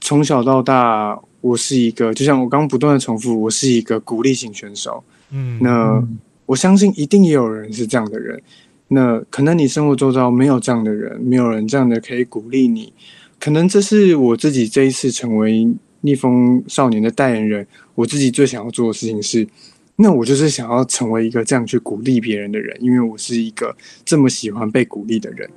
从小到大，我是一个，就像我刚刚不断的重复，我是一个鼓励型选手。嗯，那我相信一定也有人是这样的人。那可能你生活周遭没有这样的人，没有人这样的可以鼓励你。可能这是我自己这一次成为逆风少年的代言人，我自己最想要做的事情是，那我就是想要成为一个这样去鼓励别人的人，因为我是一个这么喜欢被鼓励的人。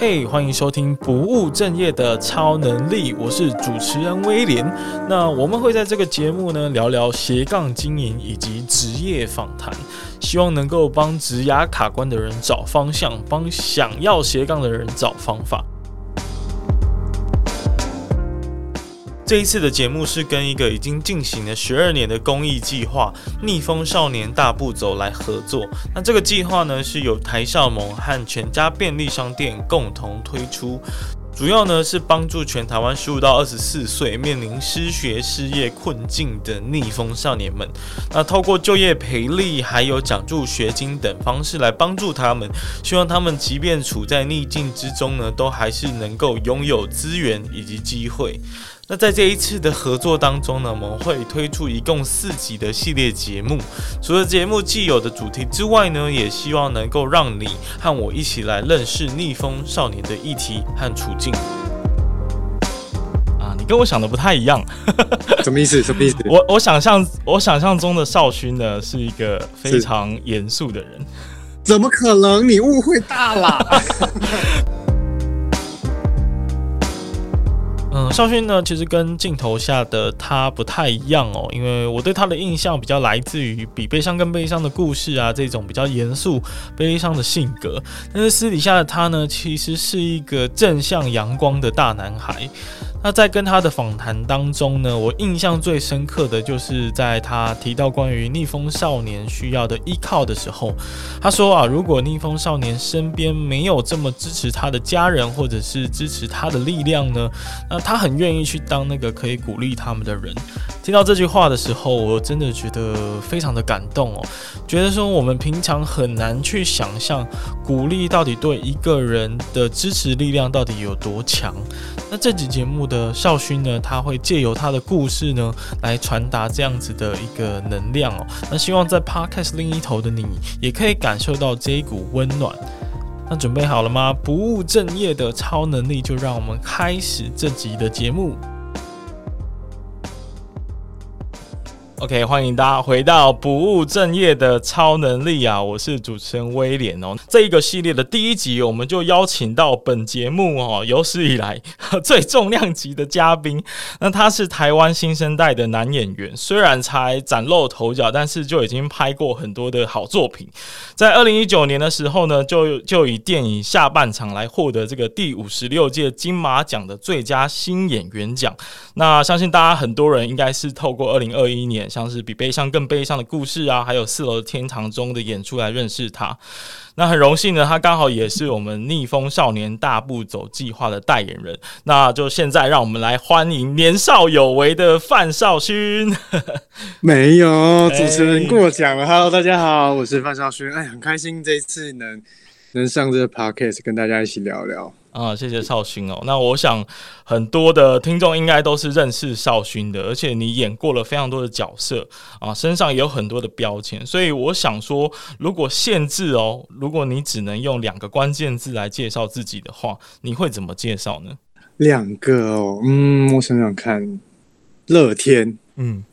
嘿欢迎收听不务正业的超能力，我是主持人威廉。那我们会在这个节目呢聊聊斜杠经营以及职业访谈，希望能够帮职涯卡关的人找方向，帮想要斜杠的人找方法。这一次的节目是跟一个已经进行了十二年的公益计划“逆风少年大步走”来合作。那这个计划呢，是由台少盟和全家便利商店共同推出，主要呢是帮助全台湾十五到二十四岁面临失学、失业困境的逆风少年们。那透过就业培力，还有奖助学金等方式来帮助他们，希望他们即便处在逆境之中呢，都还是能够拥有资源以及机会。那在这一次的合作当中呢，我们会推出一共四集的系列节目。除了节目既有的主题之外呢，也希望能够让你和我一起来认识逆风少年的议题和处境。啊，你跟我想的不太一样，什么意思？什么意思？我我想象我想象中的少勋呢，是一个非常严肃的人。怎么可能？你误会大了。嗯，少勋呢，其实跟镜头下的他不太一样哦，因为我对他的印象比较来自于比悲伤更悲伤的故事啊，这种比较严肃、悲伤的性格。但是私底下的他呢，其实是一个正向阳光的大男孩。那在跟他的访谈当中呢，我印象最深刻的就是在他提到关于逆风少年需要的依靠的时候，他说啊，如果逆风少年身边没有这么支持他的家人或者是支持他的力量呢，那他很愿意去当那个可以鼓励他们的人。听到这句话的时候，我真的觉得非常的感动哦，觉得说我们平常很难去想象鼓励到底对一个人的支持力量到底有多强。那这集节目的少勋呢，他会借由他的故事呢，来传达这样子的一个能量哦。那希望在 Podcast 另一头的你，也可以感受到这一股温暖。那准备好了吗？不务正业的超能力，就让我们开始这集的节目。OK，欢迎大家回到不务正业的超能力啊！我是主持人威廉哦。这一个系列的第一集，我们就邀请到本节目哦有史以来 最重量级的嘉宾。那他是台湾新生代的男演员，虽然才崭露头角，但是就已经拍过很多的好作品。在二零一九年的时候呢，就就以电影《下半场》来获得这个第五十六届金马奖的最佳新演员奖。那相信大家很多人应该是透过二零二一年。像是比悲伤更悲伤的故事啊，还有四楼的天堂中的演出来认识他。那很荣幸呢，他刚好也是我们逆风少年大步走计划的代言人。那就现在让我们来欢迎年少有为的范少勋。没有，主持人过奖了。Hello，大家好，我是范少勋。哎，很开心这一次能能上这个 podcast 跟大家一起聊聊。啊，谢谢少勋哦。那我想很多的听众应该都是认识少勋的，而且你演过了非常多的角色啊，身上也有很多的标签。所以我想说，如果限制哦，如果你只能用两个关键字来介绍自己的话，你会怎么介绍呢？两个哦，嗯，我想想看，乐天，嗯，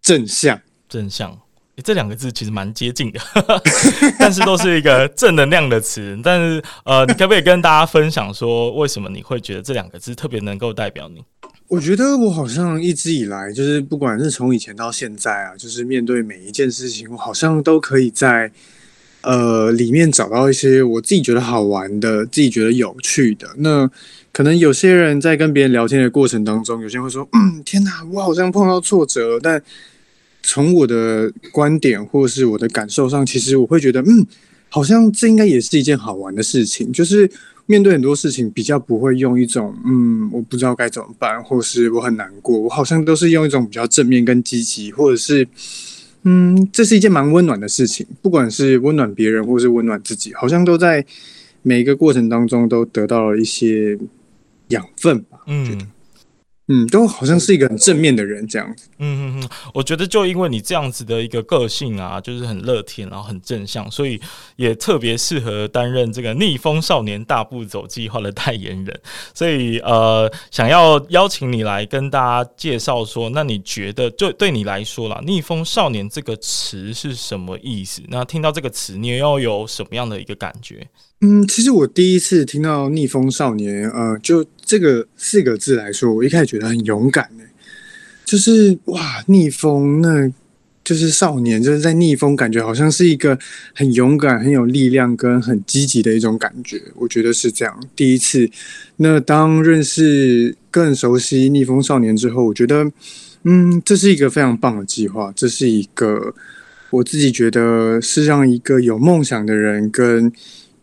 正向，正向。这两个字其实蛮接近的，但是都是一个正能量的词。但是，呃，你可不可以跟大家分享说，为什么你会觉得这两个字特别能够代表你？我觉得我好像一直以来，就是不管是从以前到现在啊，就是面对每一件事情，我好像都可以在呃里面找到一些我自己觉得好玩的、自己觉得有趣的。那可能有些人在跟别人聊天的过程当中，有些人会说：“嗯，天哪，我好像碰到挫折。”但从我的观点或是我的感受上，其实我会觉得，嗯，好像这应该也是一件好玩的事情。就是面对很多事情，比较不会用一种，嗯，我不知道该怎么办，或是我很难过，我好像都是用一种比较正面跟积极，或者是，嗯，这是一件蛮温暖的事情。不管是温暖别人，或是温暖自己，好像都在每一个过程当中都得到了一些养分吧。嗯。嗯，都好像是一个很正面的人这样子。嗯嗯嗯，我觉得就因为你这样子的一个个性啊，就是很乐天，然后很正向，所以也特别适合担任这个逆风少年大步走计划的代言人。所以呃，想要邀请你来跟大家介绍说，那你觉得就对你来说啦，逆风少年这个词是什么意思？那听到这个词，你要有什么样的一个感觉？嗯，其实我第一次听到“逆风少年”，呃，就这个四个字来说，我一开始觉得很勇敢呢。就是哇，逆风，那就是少年，就是在逆风，感觉好像是一个很勇敢、很有力量跟很积极的一种感觉。我觉得是这样。第一次，那当认识、更熟悉逆风少年之后，我觉得，嗯，这是一个非常棒的计划。这是一个我自己觉得是让一个有梦想的人跟。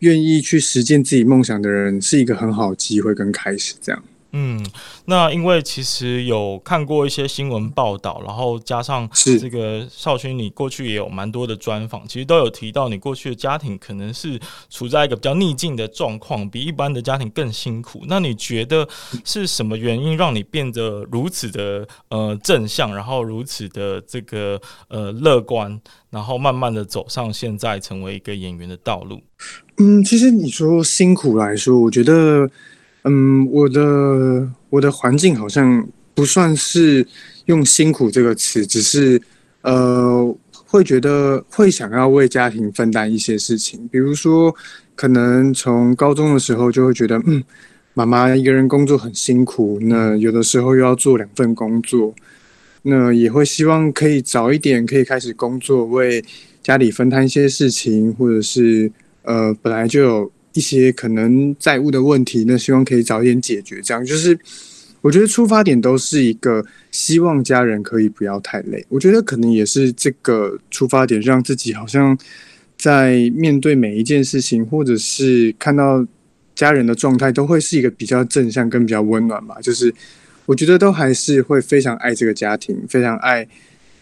愿意去实践自己梦想的人，是一个很好的机会跟开始。这样，嗯，那因为其实有看过一些新闻报道，然后加上这个少勋，你过去也有蛮多的专访，其实都有提到你过去的家庭可能是处在一个比较逆境的状况，比一般的家庭更辛苦。那你觉得是什么原因让你变得如此的呃正向，然后如此的这个呃乐观，然后慢慢的走上现在成为一个演员的道路？嗯，其实你说辛苦来说，我觉得，嗯，我的我的环境好像不算是用辛苦这个词，只是呃，会觉得会想要为家庭分担一些事情，比如说，可能从高中的时候就会觉得，嗯，妈妈一个人工作很辛苦，那有的时候又要做两份工作，那也会希望可以早一点可以开始工作，为家里分担一些事情，或者是。呃，本来就有一些可能债务的问题，那希望可以早一点解决。这样就是，我觉得出发点都是一个希望家人可以不要太累。我觉得可能也是这个出发点，让自己好像在面对每一件事情，或者是看到家人的状态，都会是一个比较正向跟比较温暖吧。就是我觉得都还是会非常爱这个家庭，非常爱。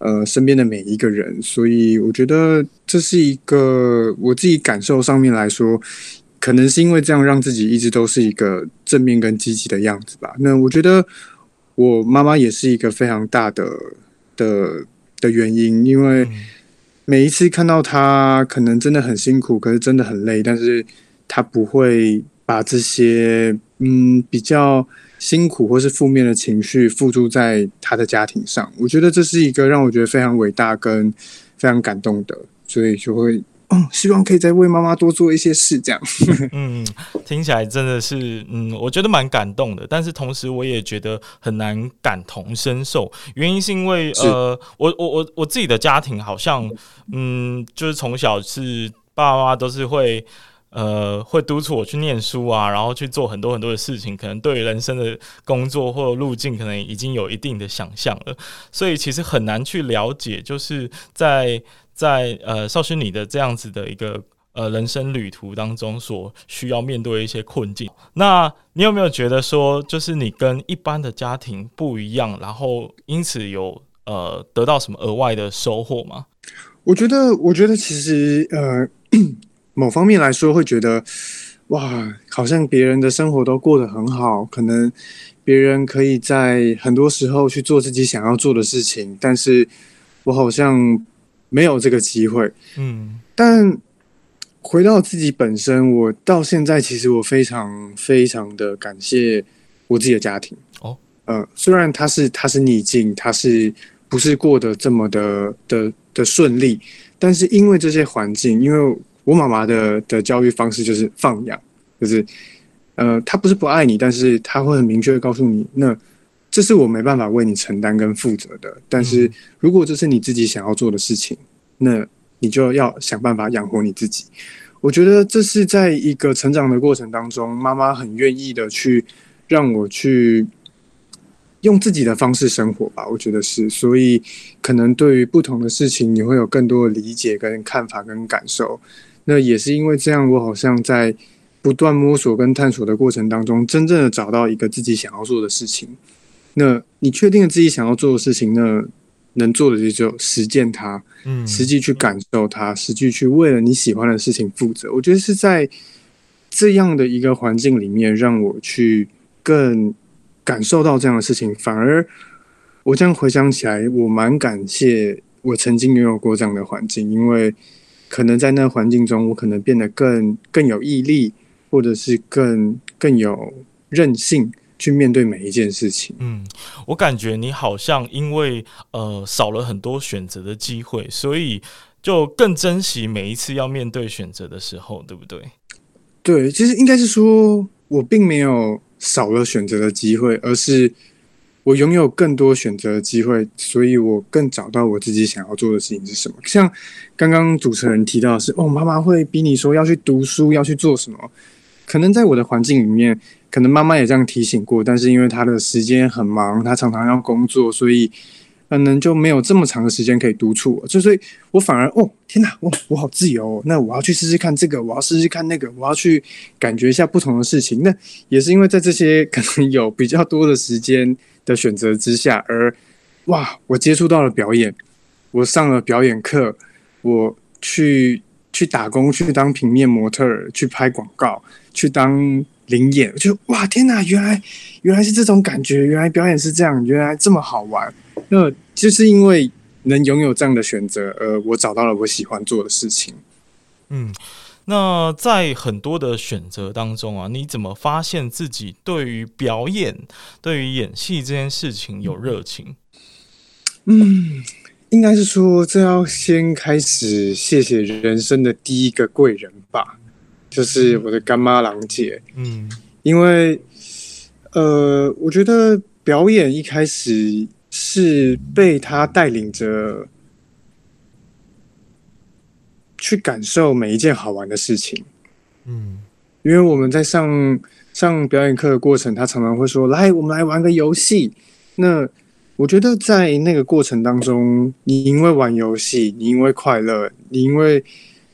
呃，身边的每一个人，所以我觉得这是一个我自己感受上面来说，可能是因为这样让自己一直都是一个正面跟积极的样子吧。那我觉得我妈妈也是一个非常大的的的原因，因为每一次看到她可能真的很辛苦，可是真的很累，但是她不会把这些嗯比较。辛苦或是负面的情绪付诸在她的家庭上，我觉得这是一个让我觉得非常伟大跟非常感动的，所以就会嗯，希望可以再为妈妈多做一些事，这样。嗯，听起来真的是嗯，我觉得蛮感动的，但是同时我也觉得很难感同身受，原因是因为呃，我我我我自己的家庭好像嗯，就是从小是爸爸妈妈都是会。呃，会督促我去念书啊，然后去做很多很多的事情，可能对于人生的工作或路径，可能已经有一定的想象了，所以其实很难去了解，就是在在呃少勋你的这样子的一个呃人生旅途当中，所需要面对一些困境。那你有没有觉得说，就是你跟一般的家庭不一样，然后因此有呃得到什么额外的收获吗？我觉得，我觉得其实呃。某方面来说，会觉得哇，好像别人的生活都过得很好，可能别人可以在很多时候去做自己想要做的事情，但是我好像没有这个机会。嗯，但回到自己本身，我到现在其实我非常非常的感谢我自己的家庭。哦，呃，虽然他是他是逆境，他是不是过得这么的的的顺利，但是因为这些环境，因为我妈妈的的教育方式就是放养，就是，呃，他不是不爱你，但是他会很明确的告诉你，那这是我没办法为你承担跟负责的。但是如果这是你自己想要做的事情，那你就要想办法养活你自己。我觉得这是在一个成长的过程当中，妈妈很愿意的去让我去用自己的方式生活吧。我觉得是，所以可能对于不同的事情，你会有更多的理解跟看法跟感受。那也是因为这样，我好像在不断摸索跟探索的过程当中，真正的找到一个自己想要做的事情。那你确定了自己想要做的事情，那能做的就只有实践它，嗯，实际去感受它，实际去为了你喜欢的事情负责。我觉得是在这样的一个环境里面，让我去更感受到这样的事情，反而我这样回想起来，我蛮感谢我曾经拥有过这样的环境，因为可能在那个环境中，我可能变得更更有毅力，或者是更更有韧性。去面对每一件事情。嗯，我感觉你好像因为呃少了很多选择的机会，所以就更珍惜每一次要面对选择的时候，对不对？对，其实应该是说我并没有少了选择的机会，而是我拥有更多选择的机会，所以我更找到我自己想要做的事情是什么。像刚刚主持人提到的是，哦，妈妈会逼你说要去读书，要去做什么？可能在我的环境里面。可能妈妈也这样提醒过，但是因为她的时间很忙，她常常要工作，所以可能就没有这么长的时间可以督促我。就所以，我反而哦，天哪，我我好自由，那我要去试试看这个，我要试试看那个，我要去感觉一下不同的事情。那也是因为在这些可能有比较多的时间的选择之下，而哇，我接触到了表演，我上了表演课，我去去打工，去当平面模特，去拍广告，去当。临演，就哇天哪！原来原来是这种感觉，原来表演是这样，原来这么好玩。那就是因为能拥有这样的选择，呃，我找到了我喜欢做的事情。嗯，那在很多的选择当中啊，你怎么发现自己对于表演、对于演戏这件事情有热情？嗯，应该是说，这要先开始谢谢人生的第一个贵人吧。就是我的干妈郎姐，嗯，因为，呃，我觉得表演一开始是被她带领着去感受每一件好玩的事情，嗯，因为我们在上上表演课的过程，她常常会说：“来，我们来玩个游戏。”那我觉得在那个过程当中，你因为玩游戏，你因为快乐，你因为。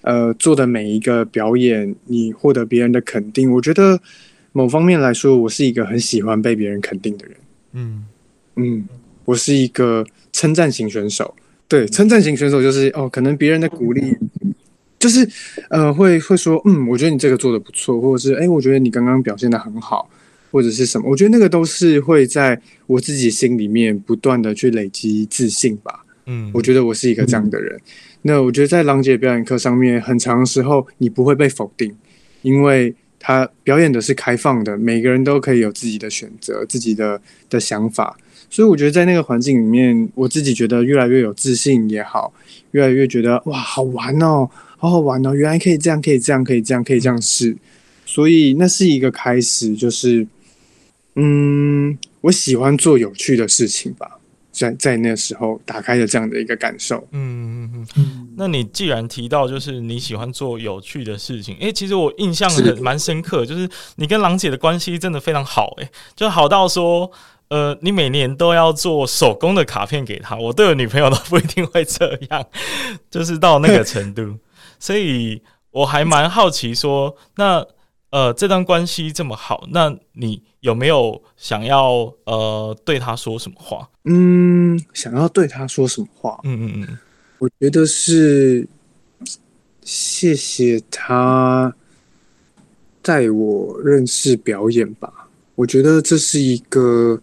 呃，做的每一个表演，你获得别人的肯定，我觉得某方面来说，我是一个很喜欢被别人肯定的人。嗯嗯，我是一个称赞型选手。对，称赞型选手就是哦，可能别人的鼓励，就是呃，会会说，嗯，我觉得你这个做的不错，或者是哎，我觉得你刚刚表现的很好，或者是什么，我觉得那个都是会在我自己心里面不断的去累积自信吧。嗯，我觉得我是一个这样的人。嗯那我觉得在郎姐表演课上面，很长时候你不会被否定，因为他表演的是开放的，每个人都可以有自己的选择、自己的的想法。所以我觉得在那个环境里面，我自己觉得越来越有自信也好，越来越觉得哇，好玩哦，好好玩哦，原来可以这样，可以这样，可以这样，可以这样试。所以那是一个开始，就是嗯，我喜欢做有趣的事情吧。在在那时候打开了这样的一个感受。嗯嗯嗯。那你既然提到就是你喜欢做有趣的事情，诶、欸，其实我印象很蛮深刻，就是你跟郎姐的关系真的非常好，诶，就好到说，呃，你每年都要做手工的卡片给她。我对我女朋友都不一定会这样，就是到那个程度，所以我还蛮好奇说，那。呃，这段关系这么好，那你有没有想要呃对他说什么话？嗯，想要对他说什么话？嗯嗯嗯，我觉得是谢谢他带我认识表演吧。我觉得这是一个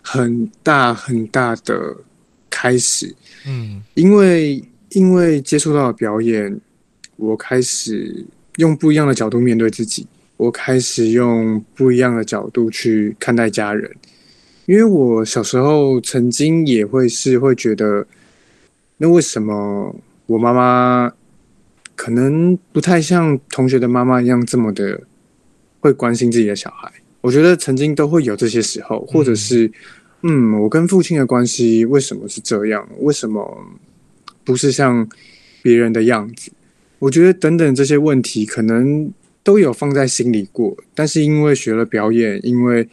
很大很大的开始。嗯，因为因为接触到了表演，我开始用不一样的角度面对自己。我开始用不一样的角度去看待家人，因为我小时候曾经也会是会觉得，那为什么我妈妈可能不太像同学的妈妈一样这么的会关心自己的小孩？我觉得曾经都会有这些时候，或者是，嗯，我跟父亲的关系为什么是这样？为什么不是像别人的样子？我觉得等等这些问题可能。都有放在心里过，但是因为学了表演，因为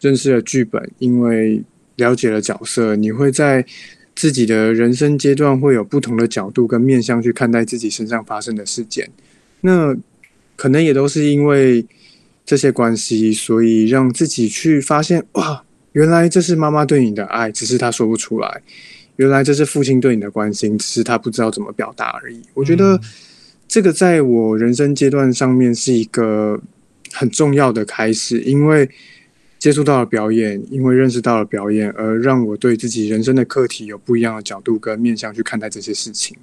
认识了剧本，因为了解了角色，你会在自己的人生阶段会有不同的角度跟面向去看待自己身上发生的事件。那可能也都是因为这些关系，所以让自己去发现，哇，原来这是妈妈对你的爱，只是她说不出来；原来这是父亲对你的关心，只是他不知道怎么表达而已。我觉得。这个在我人生阶段上面是一个很重要的开始，因为接触到了表演，因为认识到了表演，而让我对自己人生的课题有不一样的角度跟面向去看待这些事情。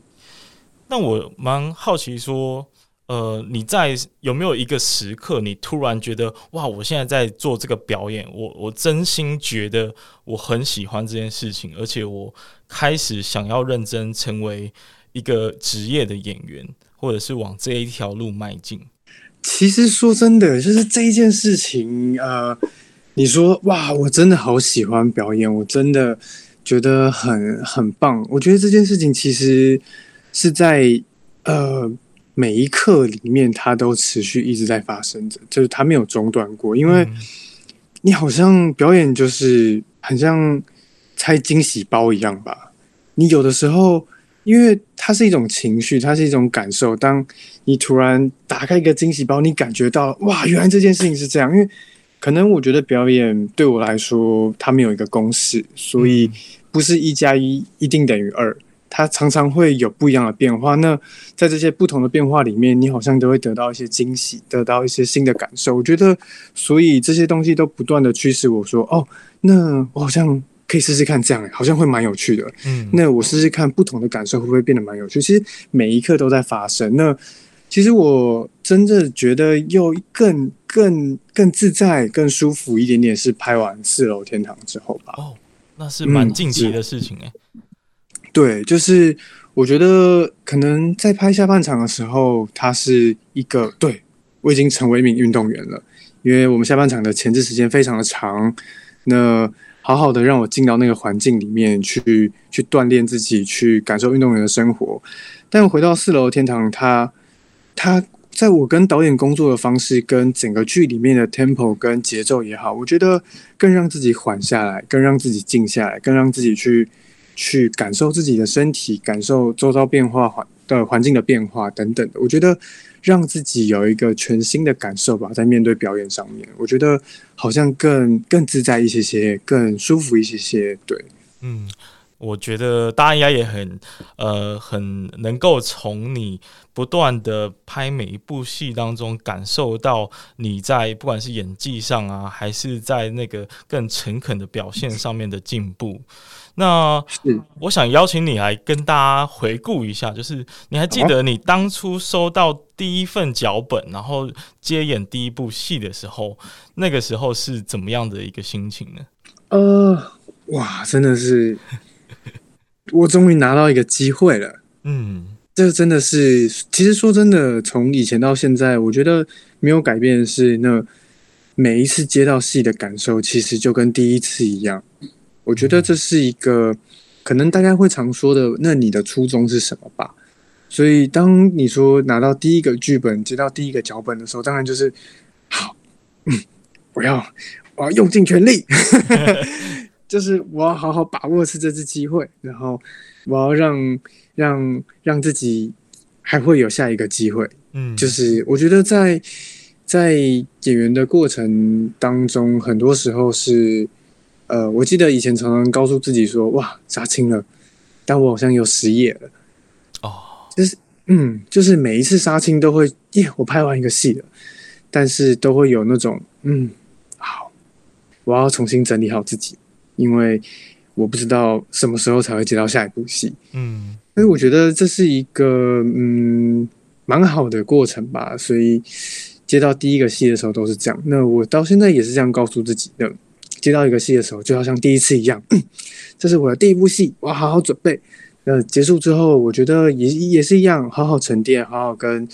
那我蛮好奇说，呃，你在有没有一个时刻，你突然觉得哇，我现在在做这个表演，我我真心觉得我很喜欢这件事情，而且我开始想要认真成为一个职业的演员，或者是往这一条路迈进。其实说真的，就是这一件事情，呃。你说哇，我真的好喜欢表演，我真的觉得很很棒。我觉得这件事情其实是在呃每一刻里面，它都持续一直在发生着，就是它没有中断过。因为你好像表演就是很像拆惊喜包一样吧。你有的时候，因为它是一种情绪，它是一种感受。当你突然打开一个惊喜包，你感觉到哇，原来这件事情是这样，因为。可能我觉得表演对我来说，它没有一个公式，所以不是一加一一定等于二，它常常会有不一样的变化。那在这些不同的变化里面，你好像都会得到一些惊喜，得到一些新的感受。我觉得，所以这些东西都不断的驱使我说，哦，那我好像可以试试看这样，好像会蛮有趣的。嗯，那我试试看不同的感受会不会变得蛮有趣。其实每一刻都在发生。那其实我真的觉得又更更更自在、更舒服一点点，是拍完四楼天堂之后吧。哦，那是蛮近期的事情哎、嗯。对，就是我觉得可能在拍下半场的时候，它是一个对我已经成为一名运动员了，因为我们下半场的前置时间非常的长，那好好的让我进到那个环境里面去，去锻炼自己，去感受运动员的生活。但回到四楼天堂，它。他在我跟导演工作的方式，跟整个剧里面的 tempo 跟节奏也好，我觉得更让自己缓下来，更让自己静下来，更让自己去去感受自己的身体，感受周遭变化环的环境的变化等等的。我觉得让自己有一个全新的感受吧，在面对表演上面，我觉得好像更更自在一些些，更舒服一些些。对，嗯。我觉得大家应该也很，呃，很能够从你不断的拍每一部戏当中，感受到你在不管是演技上啊，还是在那个更诚恳的表现上面的进步。那我想邀请你来跟大家回顾一下，就是你还记得你当初收到第一份脚本，然后接演第一部戏的时候，那个时候是怎么样的一个心情呢？呃，哇，真的是。我终于拿到一个机会了，嗯，这真的是，其实说真的，从以前到现在，我觉得没有改变的是，那每一次接到戏的感受，其实就跟第一次一样。我觉得这是一个可能大家会常说的，那你的初衷是什么吧？所以当你说拿到第一个剧本，接到第一个脚本的时候，当然就是好，嗯，我要我要用尽全力。就是我要好好把握是这次机会，然后我要让让让自己还会有下一个机会。嗯，就是我觉得在在演员的过程当中，很多时候是呃，我记得以前常常告诉自己说：“哇，杀青了，但我好像又失业了。”哦，就是 嗯，就是每一次杀青都会耶，我拍完一个戏了，但是都会有那种嗯，好，我要重新整理好自己。因为我不知道什么时候才会接到下一部戏，嗯，所以我觉得这是一个嗯蛮好的过程吧。所以接到第一个戏的时候都是这样。那我到现在也是这样告诉自己的：接到一个戏的时候，就要像第一次一样，这是我的第一部戏，我要好好准备。那结束之后，我觉得也也是一样，好好沉淀，好好跟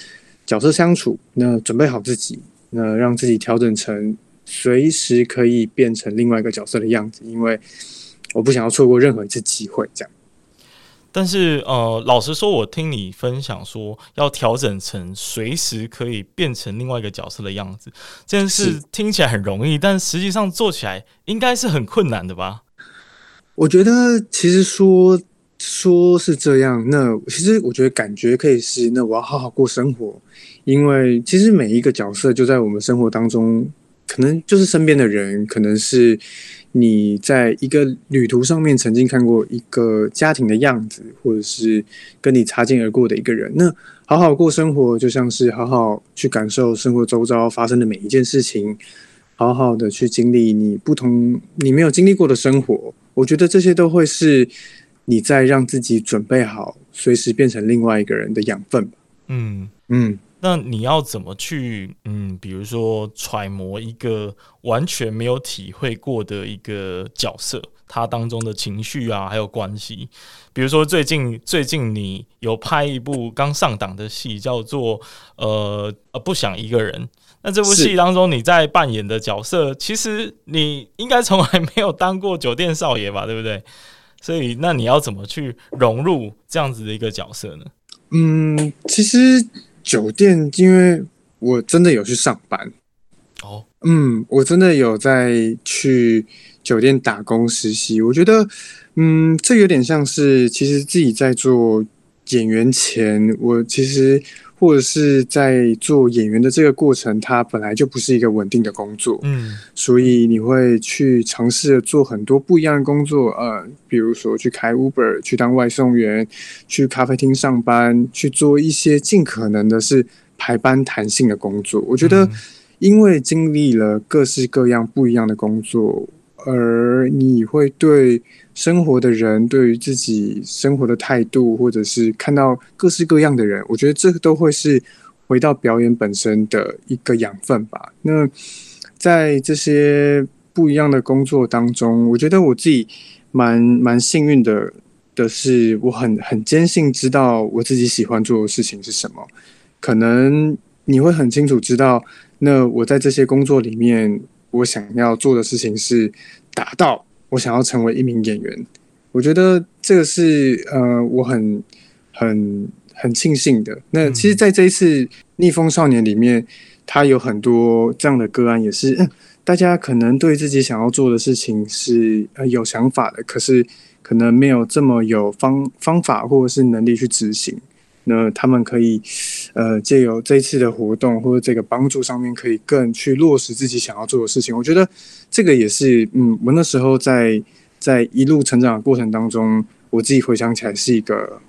角色相处。那准备好自己，那让自己调整成。随时可以变成另外一个角色的样子，因为我不想要错过任何一次机会。这样，但是呃，老实说，我听你分享说要调整成随时可以变成另外一个角色的样子，这件事听起来很容易，但实际上做起来应该是很困难的吧？我觉得其实说说是这样，那其实我觉得感觉可以是，那我要好好过生活，因为其实每一个角色就在我们生活当中。可能就是身边的人，可能是你在一个旅途上面曾经看过一个家庭的样子，或者是跟你擦肩而过的一个人。那好好过生活，就像是好好去感受生活周遭发生的每一件事情，好好的去经历你不同你没有经历过的生活。我觉得这些都会是你在让自己准备好随时变成另外一个人的养分吧。嗯嗯。那你要怎么去，嗯，比如说揣摩一个完全没有体会过的一个角色，他当中的情绪啊，还有关系。比如说最近最近你有拍一部刚上档的戏，叫做呃呃不想一个人。那这部戏当中你在扮演的角色，其实你应该从来没有当过酒店少爷吧，对不对？所以那你要怎么去融入这样子的一个角色呢？嗯，其实。酒店，因为我真的有去上班哦，嗯，我真的有在去酒店打工实习。我觉得，嗯，这有点像是，其实自己在做演员前，我其实或者是在做演员的这个过程，它本来就不是一个稳定的工作，嗯，所以你会去尝试做很多不一样的工作，呃，比如说去开 Uber，去当外送员，去咖啡厅上班，去做一些尽可能的是排班弹性的工作。我觉得，因为经历了各式各样不一样的工作。而你会对生活的人，对于自己生活的态度，或者是看到各式各样的人，我觉得这都会是回到表演本身的一个养分吧。那在这些不一样的工作当中，我觉得我自己蛮蛮幸运的的是，我很很坚信知道我自己喜欢做的事情是什么。可能你会很清楚知道，那我在这些工作里面。我想要做的事情是达到我想要成为一名演员，我觉得这个是呃我很很很庆幸的。那其实，在这一次《逆风少年》里面，他有很多这样的个案，也是嗯，大家可能对自己想要做的事情是呃有想法的，可是可能没有这么有方方法或者是能力去执行。那他们可以，呃，借由这次的活动或者这个帮助上面，可以更去落实自己想要做的事情。我觉得这个也是，嗯，我那时候在在一路成长的过程当中，我自己回想起来是一个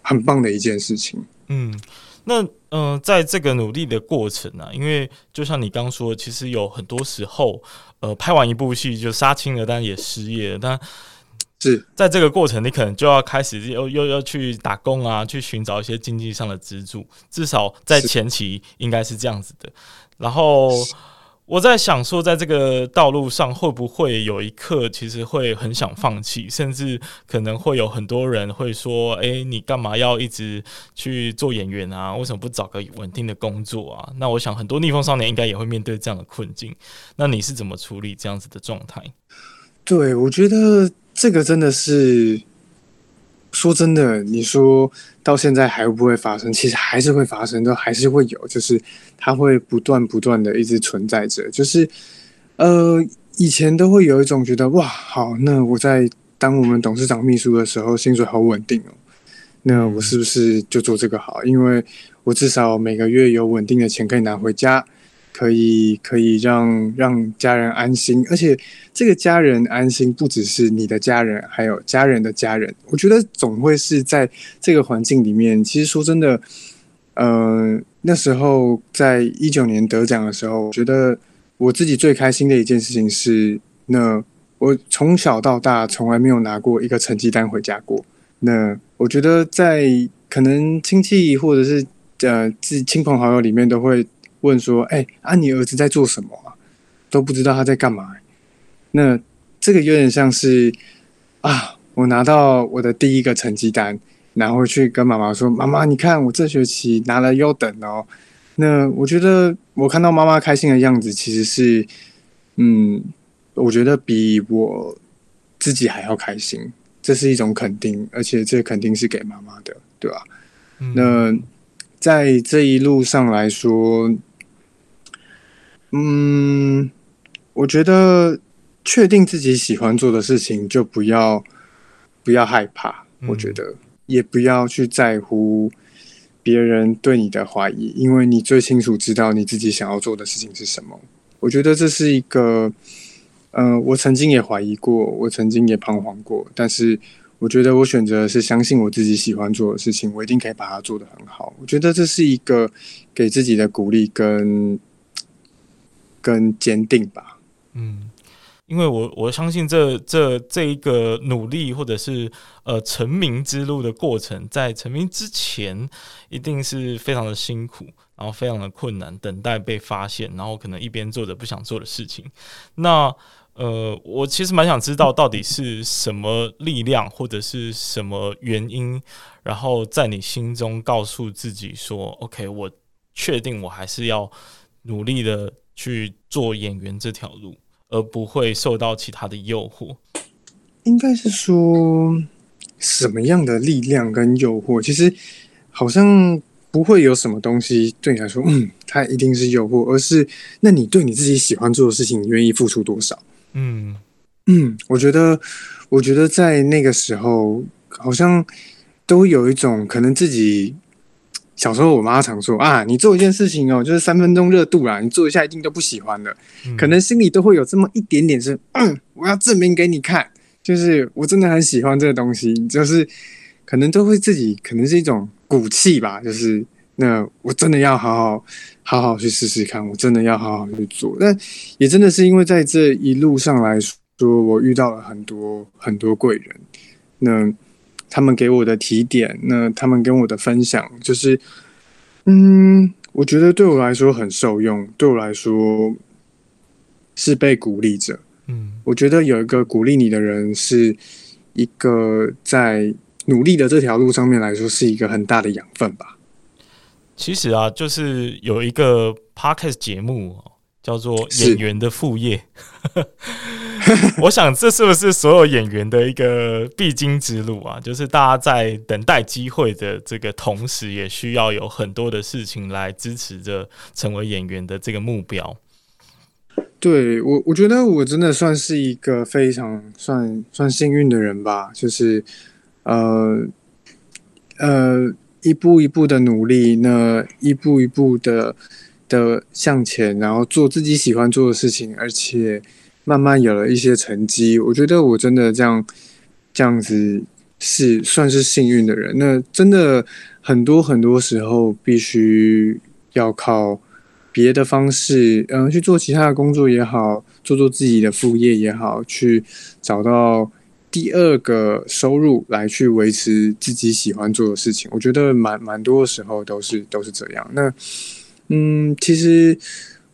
很棒的一件事情。嗯，那嗯、在这个努力的过程呢、因为就像你刚说，其实有很多时候，呃，拍完一部戏就杀青了，但也失业了，但。是在这个过程，你可能就要开始又又要去打工啊，去寻找一些经济上的支柱。至少在前期应该是这样子的。然后我在想说，在这个道路上会不会有一刻，其实会很想放弃，甚至可能会有很多人会说：“诶，你干嘛要一直去做演员啊？为什么不找个稳定的工作啊？”那我想很多逆风少年应该也会面对这样的困境。那你是怎么处理这样子的状态？对，我觉得。这个真的是说真的，你说到现在还会不会发生？其实还是会发生，都还是会有，就是它会不断不断的一直存在着。就是呃，以前都会有一种觉得哇，好，那我在当我们董事长秘书的时候，薪水好稳定哦，那我是不是就做这个好？因为我至少每个月有稳定的钱可以拿回家。可以可以让让家人安心，而且这个家人安心不只是你的家人，还有家人的家人。我觉得总会是在这个环境里面。其实说真的，呃，那时候在一九年得奖的时候，我觉得我自己最开心的一件事情是，那我从小到大从来没有拿过一个成绩单回家过。那我觉得在可能亲戚或者是呃自亲朋好友里面都会。问说：“哎、欸，啊，你儿子在做什么啊？都不知道他在干嘛。那这个有点像是啊，我拿到我的第一个成绩单，然后去跟妈妈说：‘妈妈，你看我这学期拿了优等哦。’那我觉得我看到妈妈开心的样子，其实是，嗯，我觉得比我自己还要开心。这是一种肯定，而且这肯定是给妈妈的，对吧？嗯、那在这一路上来说。”嗯，我觉得确定自己喜欢做的事情，就不要不要害怕。我觉得也不要去在乎别人对你的怀疑，因为你最清楚知道你自己想要做的事情是什么。我觉得这是一个，呃，我曾经也怀疑过，我曾经也彷徨过，但是我觉得我选择是相信我自己喜欢做的事情，我一定可以把它做得很好。我觉得这是一个给自己的鼓励跟。跟坚定吧。嗯，因为我我相信这这这一个努力或者是呃成名之路的过程，在成名之前一定是非常的辛苦，然后非常的困难，等待被发现，然后可能一边做着不想做的事情。那呃，我其实蛮想知道到底是什么力量或者是什么原因，然后在你心中告诉自己说：“OK，我确定我还是要努力的去做演员这条路，而不会受到其他的诱惑。”应该是说什么样的力量跟诱惑？其实好像不会有什么东西对你来说，嗯，它一定是诱惑，而是那你对你自己喜欢做的事情，你愿意付出多少？嗯嗯，我觉得，我觉得在那个时候，好像都有一种可能自己小时候，我妈常说啊，你做一件事情哦，就是三分钟热度啦，你做一下一定都不喜欢的，嗯、可能心里都会有这么一点点是，嗯，我要证明给你看，就是我真的很喜欢这个东西，就是可能都会自己可能是一种骨气吧，就是。那我真的要好好好好去试试看，我真的要好好去做。但也真的是因为在这一路上来说，我遇到了很多很多贵人。那他们给我的提点，那他们跟我的分享，就是，嗯，我觉得对我来说很受用，对我来说是被鼓励着。嗯，我觉得有一个鼓励你的人，是一个在努力的这条路上面来说，是一个很大的养分吧。其实啊，就是有一个 podcast 节目叫做《演员的副业》，我想这是不是所有演员的一个必经之路啊？就是大家在等待机会的这个同时，也需要有很多的事情来支持着成为演员的这个目标。对我，我觉得我真的算是一个非常算算幸运的人吧，就是呃呃。一步一步的努力，那一步一步的的向前，然后做自己喜欢做的事情，而且慢慢有了一些成绩。我觉得我真的这样这样子是算是幸运的人。那真的很多很多时候，必须要靠别的方式，嗯、去做其他的工作也好，做做自己的副业也好，去找到。第二个收入来去维持自己喜欢做的事情，我觉得蛮蛮多的时候都是都是这样。那嗯，其实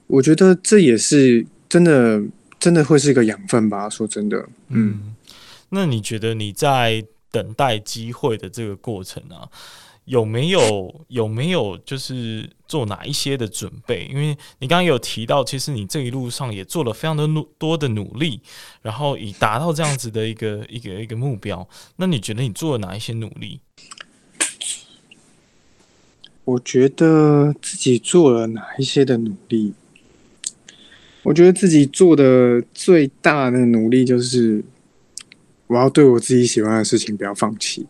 我觉得这也是真的，真的会是一个养分吧。说真的，嗯，那你觉得你在等待机会的这个过程啊？有没有有没有就是做哪一些的准备？因为你刚刚有提到，其实你这一路上也做了非常的努多的努力，然后以达到这样子的一个一个一个目标。那你觉得你做了哪一些努力？我觉得自己做了哪一些的努力？我觉得自己做的最大的努力就是，我要对我自己喜欢的事情不要放弃。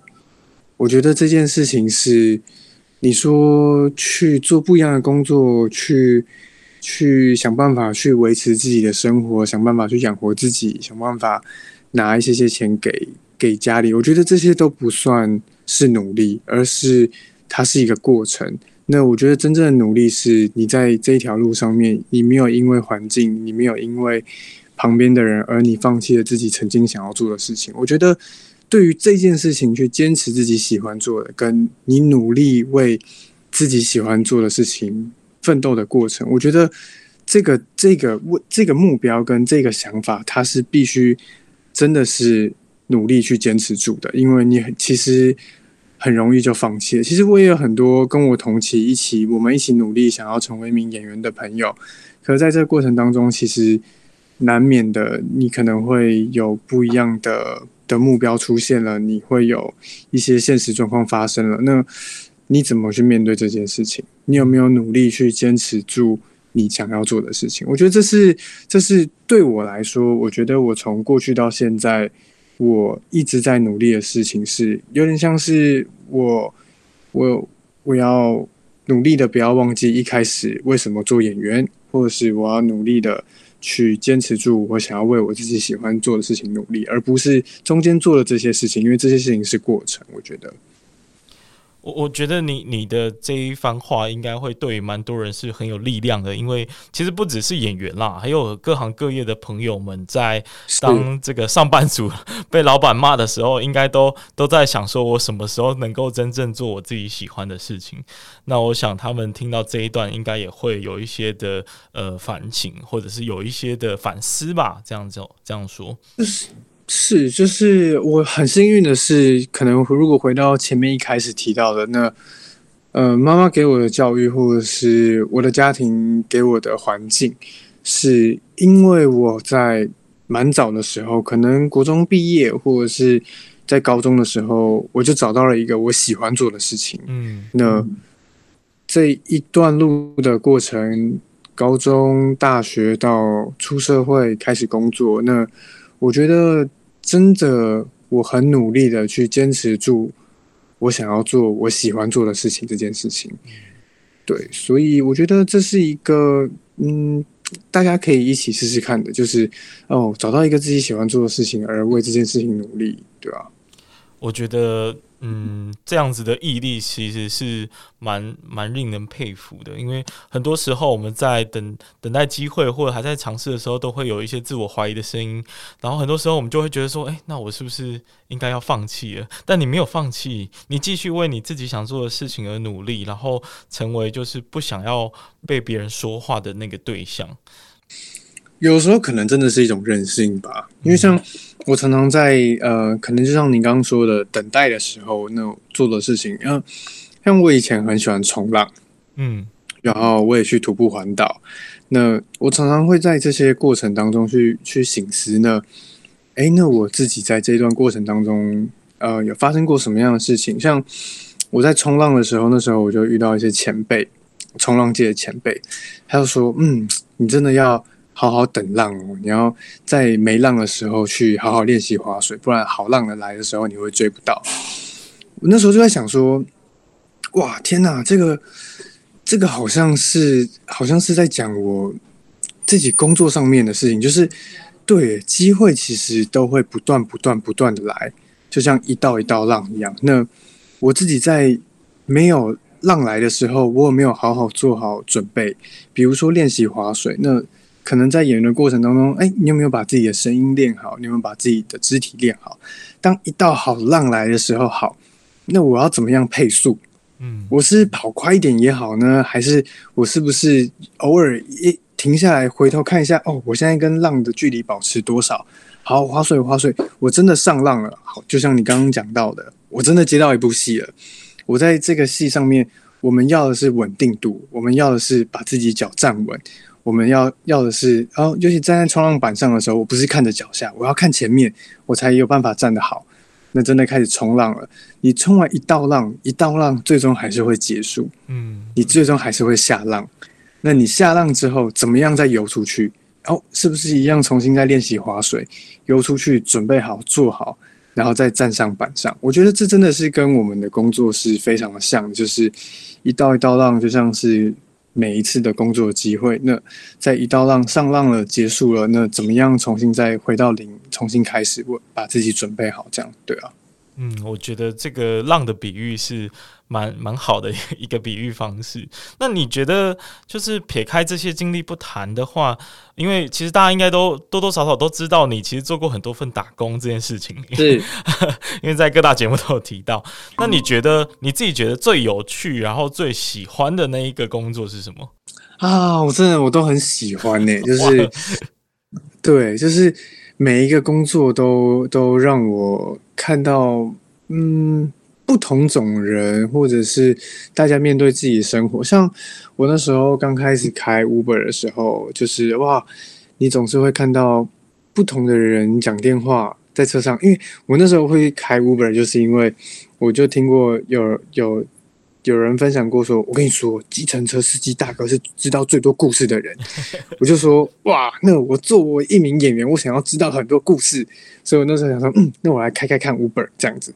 我觉得这件事情是，你说去做不一样的工作，去去想办法去维持自己的生活，想办法去养活自己，想办法拿一些些钱给给家里。我觉得这些都不算是努力，而是它是一个过程。那我觉得真正的努力是你在这一条路上面，你没有因为环境，你没有因为旁边的人，而你放弃了自己曾经想要做的事情。我觉得。对于这件事情去坚持自己喜欢做的，跟你努力为自己喜欢做的事情奋斗的过程，我觉得这个这个这个目标跟这个想法，它是必须真的是努力去坚持住的，因为你其实很容易就放弃了。其实我也有很多跟我同期一起，我们一起努力想要成为一名演员的朋友，可是在这个过程当中，其实难免的，你可能会有不一样的。的目标出现了，你会有一些现实状况发生了。那你怎么去面对这件事情？你有没有努力去坚持住你想要做的事情？我觉得这是，这是对我来说，我觉得我从过去到现在，我一直在努力的事情，是有点像是我，我，我要努力的不要忘记一开始为什么做演员，或者是我要努力的。去坚持住我想要为我自己喜欢做的事情努力，而不是中间做的这些事情，因为这些事情是过程。我觉得，我我觉得你你的这一番话应该会对蛮多人是很有力量的，因为其实不只是演员啦，还有各行各业的朋友们在当这个上班族 被老板骂的时候，应该都都在想说，我什么时候能够真正做我自己喜欢的事情？那我想他们听到这一段，应该也会有一些的呃反省，或者是有一些的反思吧。这样子这样说。是，就是我很幸运的是，可能如果回到前面一开始提到的那，呃，妈妈给我的教育，或者是我的家庭给我的环境，是因为我在蛮早的时候，可能国中毕业，或者是在高中的时候，我就找到了一个我喜欢做的事情。嗯，那这一段路的过程，高中、大学到出社会开始工作，那。我觉得真的，我很努力的去坚持住我想要做、我喜欢做的事情这件事情。对，所以我觉得这是一个，嗯，大家可以一起试试看的，就是哦，找到一个自己喜欢做的事情，而为这件事情努力，对吧？我觉得。嗯，这样子的毅力其实是蛮蛮令人佩服的，因为很多时候我们在等等待机会或者还在尝试的时候，都会有一些自我怀疑的声音，然后很多时候我们就会觉得说，诶，那我是不是应该要放弃了？但你没有放弃，你继续为你自己想做的事情而努力，然后成为就是不想要被别人说话的那个对象。有时候可能真的是一种任性吧，因为像我常常在呃，可能就像你刚刚说的，等待的时候那做的事情，嗯，像我以前很喜欢冲浪，嗯，然后我也去徒步环岛，那我常常会在这些过程当中去去醒思呢，哎，那我自己在这段过程当中，呃，有发生过什么样的事情？像我在冲浪的时候，那时候我就遇到一些前辈，冲浪界的前辈，他就说，嗯，你真的要。好好等浪哦，你要在没浪的时候去好好练习划水，不然好浪的来的时候你会追不到。我那时候就在想说，哇，天哪，这个这个好像是好像是在讲我自己工作上面的事情，就是对，机会其实都会不断不断不断的来，就像一道一道浪一样。那我自己在没有浪来的时候，我有没有好好做好准备？比如说练习划水，那。可能在演员的过程当中，哎，你有没有把自己的声音练好？你有没有把自己的肢体练好？当一道好浪来的时候，好，那我要怎么样配速？嗯，我是跑快一点也好呢，还是我是不是偶尔一停下来回头看一下？哦，我现在跟浪的距离保持多少？好，划水划水，我真的上浪了。好，就像你刚刚讲到的，我真的接到一部戏了。我在这个戏上面，我们要的是稳定度，我们要的是把自己脚站稳。我们要要的是，哦，尤其站在冲浪板上的时候，我不是看着脚下，我要看前面，我才有办法站得好。那真的开始冲浪了，你冲完一道浪，一道浪最终还是会结束，嗯，你最终还是会下浪。那你下浪之后，怎么样再游出去？哦，是不是一样重新再练习划水，游出去，准备好，做好，然后再站上板上？我觉得这真的是跟我们的工作是非常的像，就是一道一道浪，就像是。每一次的工作机会，那在一道浪上浪了，结束了，那怎么样重新再回到零，重新开始，我把自己准备好，这样对啊。嗯，我觉得这个浪的比喻是蛮蛮好的一个比喻方式。那你觉得，就是撇开这些经历不谈的话，因为其实大家应该都多多少少都知道，你其实做过很多份打工这件事情，是 因为在各大节目都有提到。那你觉得你自己觉得最有趣，然后最喜欢的那一个工作是什么？啊，我真的我都很喜欢呢、欸，就是对，就是。每一个工作都都让我看到，嗯，不同种人，或者是大家面对自己的生活。像我那时候刚开始开 Uber 的时候，就是哇，你总是会看到不同的人讲电话在车上。因为我那时候会开 Uber，就是因为我就听过有有。有人分享过说，我跟你说，计程车司机大哥是知道最多故事的人。我就说，哇，那我作为一名演员，我想要知道很多故事，所以我那时候想说，嗯，那我来开开看 Uber 这样子。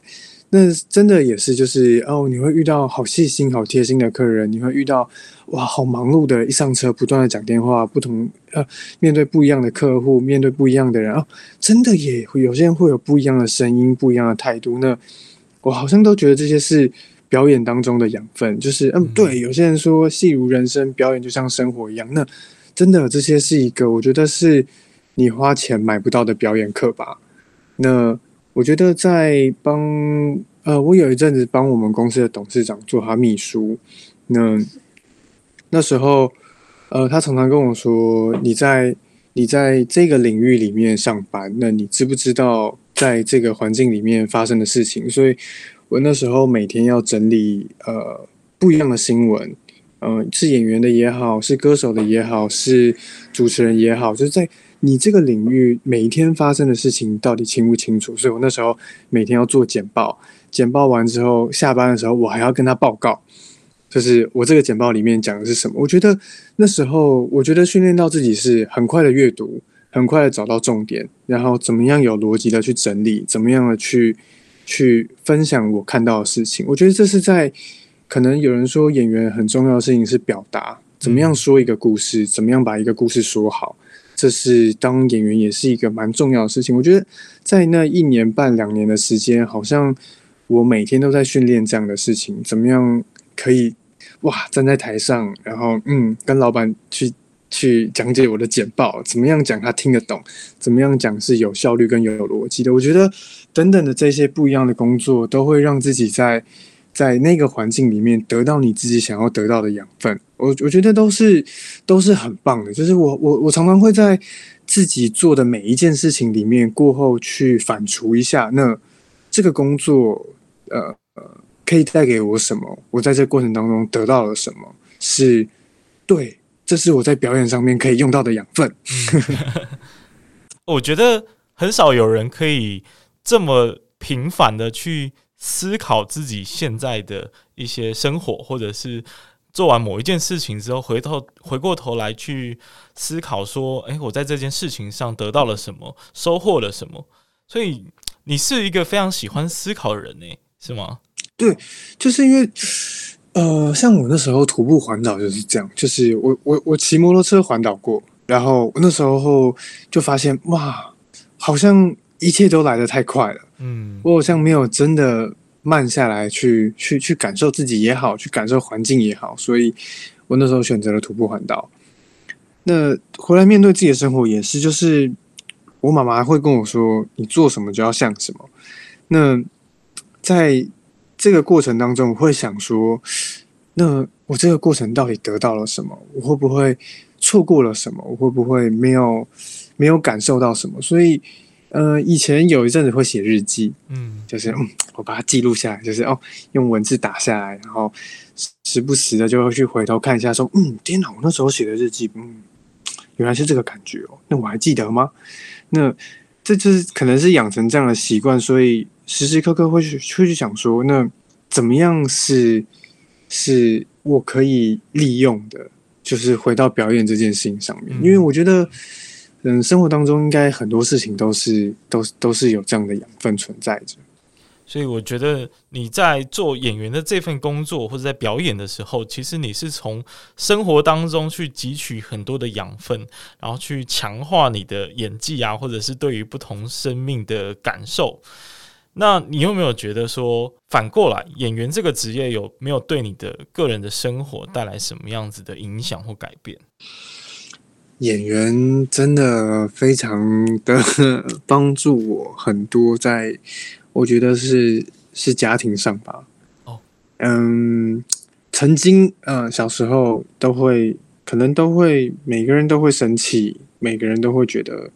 那真的也是，就是哦，你会遇到好细心、好贴心的客人，你会遇到哇，好忙碌的，一上车不断的讲电话，不同呃，面对不一样的客户，面对不一样的人啊、真的也会有些人会有不一样的声音、不一样的态度。那我好像都觉得这些是。表演当中的养分，就是嗯，对，有些人说戏如人生，表演就像生活一样，那真的这些是一个，我觉得是你花钱买不到的表演课吧。那我觉得在帮呃，我有一阵子帮我们公司的董事长做他秘书，那那时候呃，他常常跟我说，你在你在这个领域里面上班，那你知不知道在这个环境里面发生的事情？所以。我那时候每天要整理呃不一样的新闻，嗯、是演员的也好，是歌手的也好，是主持人也好，就是在你这个领域每一天发生的事情到底清不清楚？所以我那时候每天要做简报，简报完之后下班的时候我还要跟他报告，就是我这个简报里面讲的是什么。我觉得那时候我觉得训练到自己是很快的阅读，很快的找到重点，然后怎么样有逻辑的去整理，怎么样的去。去分享我看到的事情，我觉得这是在可能有人说演员很重要的事情是表达，怎么样说一个故事，怎么样把一个故事说好，这是当演员也是一个蛮重要的事情。我觉得在那一年半两年的时间，好像我每天都在训练这样的事情，怎么样可以哇站在台上，然后嗯跟老板去。去讲解我的简报，怎么样讲他听得懂，怎么样讲是有效率跟有逻辑的。我觉得等等的这些不一样的工作，都会让自己在在那个环境里面得到你自己想要得到的养分。我我觉得都是都是很棒的。就是我我我常常会在自己做的每一件事情里面过后去反刍一下，那这个工作呃呃可以带给我什么？我在这过程当中得到了什么？是对。这是我在表演上面可以用到的养分。我觉得很少有人可以这么频繁的去思考自己现在的一些生活，或者是做完某一件事情之后，回头回过头来去思考说：“诶，我在这件事情上得到了什么，收获了什么？”所以你是一个非常喜欢思考的人呢，是吗？对，就是因为。呃，像我那时候徒步环岛就是这样，就是我我我骑摩托车环岛过，然后那时候就发现哇，好像一切都来得太快了，嗯，我好像没有真的慢下来去去去感受自己也好，去感受环境也好，所以我那时候选择了徒步环岛。那回来面对自己的生活也是，就是我妈妈会跟我说，你做什么就要像什么。那在这个过程当中，我会想说，那我这个过程到底得到了什么？我会不会错过了什么？我会不会没有没有感受到什么？所以，呃，以前有一阵子会写日记，嗯，就是嗯，我把它记录下来，就是哦，用文字打下来，然后时不时的就会去回头看一下，说，嗯，天哪，我那时候写的日记，嗯，原来是这个感觉哦，那我还记得吗？那这就是可能是养成这样的习惯，所以。时时刻刻会去会去想说，那怎么样是是我可以利用的？就是回到表演这件事情上面，因为我觉得，嗯，生活当中应该很多事情都是都都是有这样的养分存在着。所以我觉得你在做演员的这份工作，或者在表演的时候，其实你是从生活当中去汲取很多的养分，然后去强化你的演技啊，或者是对于不同生命的感受。那你有没有觉得说，反过来演员这个职业有没有对你的个人的生活带来什么样子的影响或改变？演员真的非常的帮助我很多，在我觉得是是家庭上吧。哦，嗯，曾经呃小时候都会，可能都会，每个人都会生气，每个人都会觉得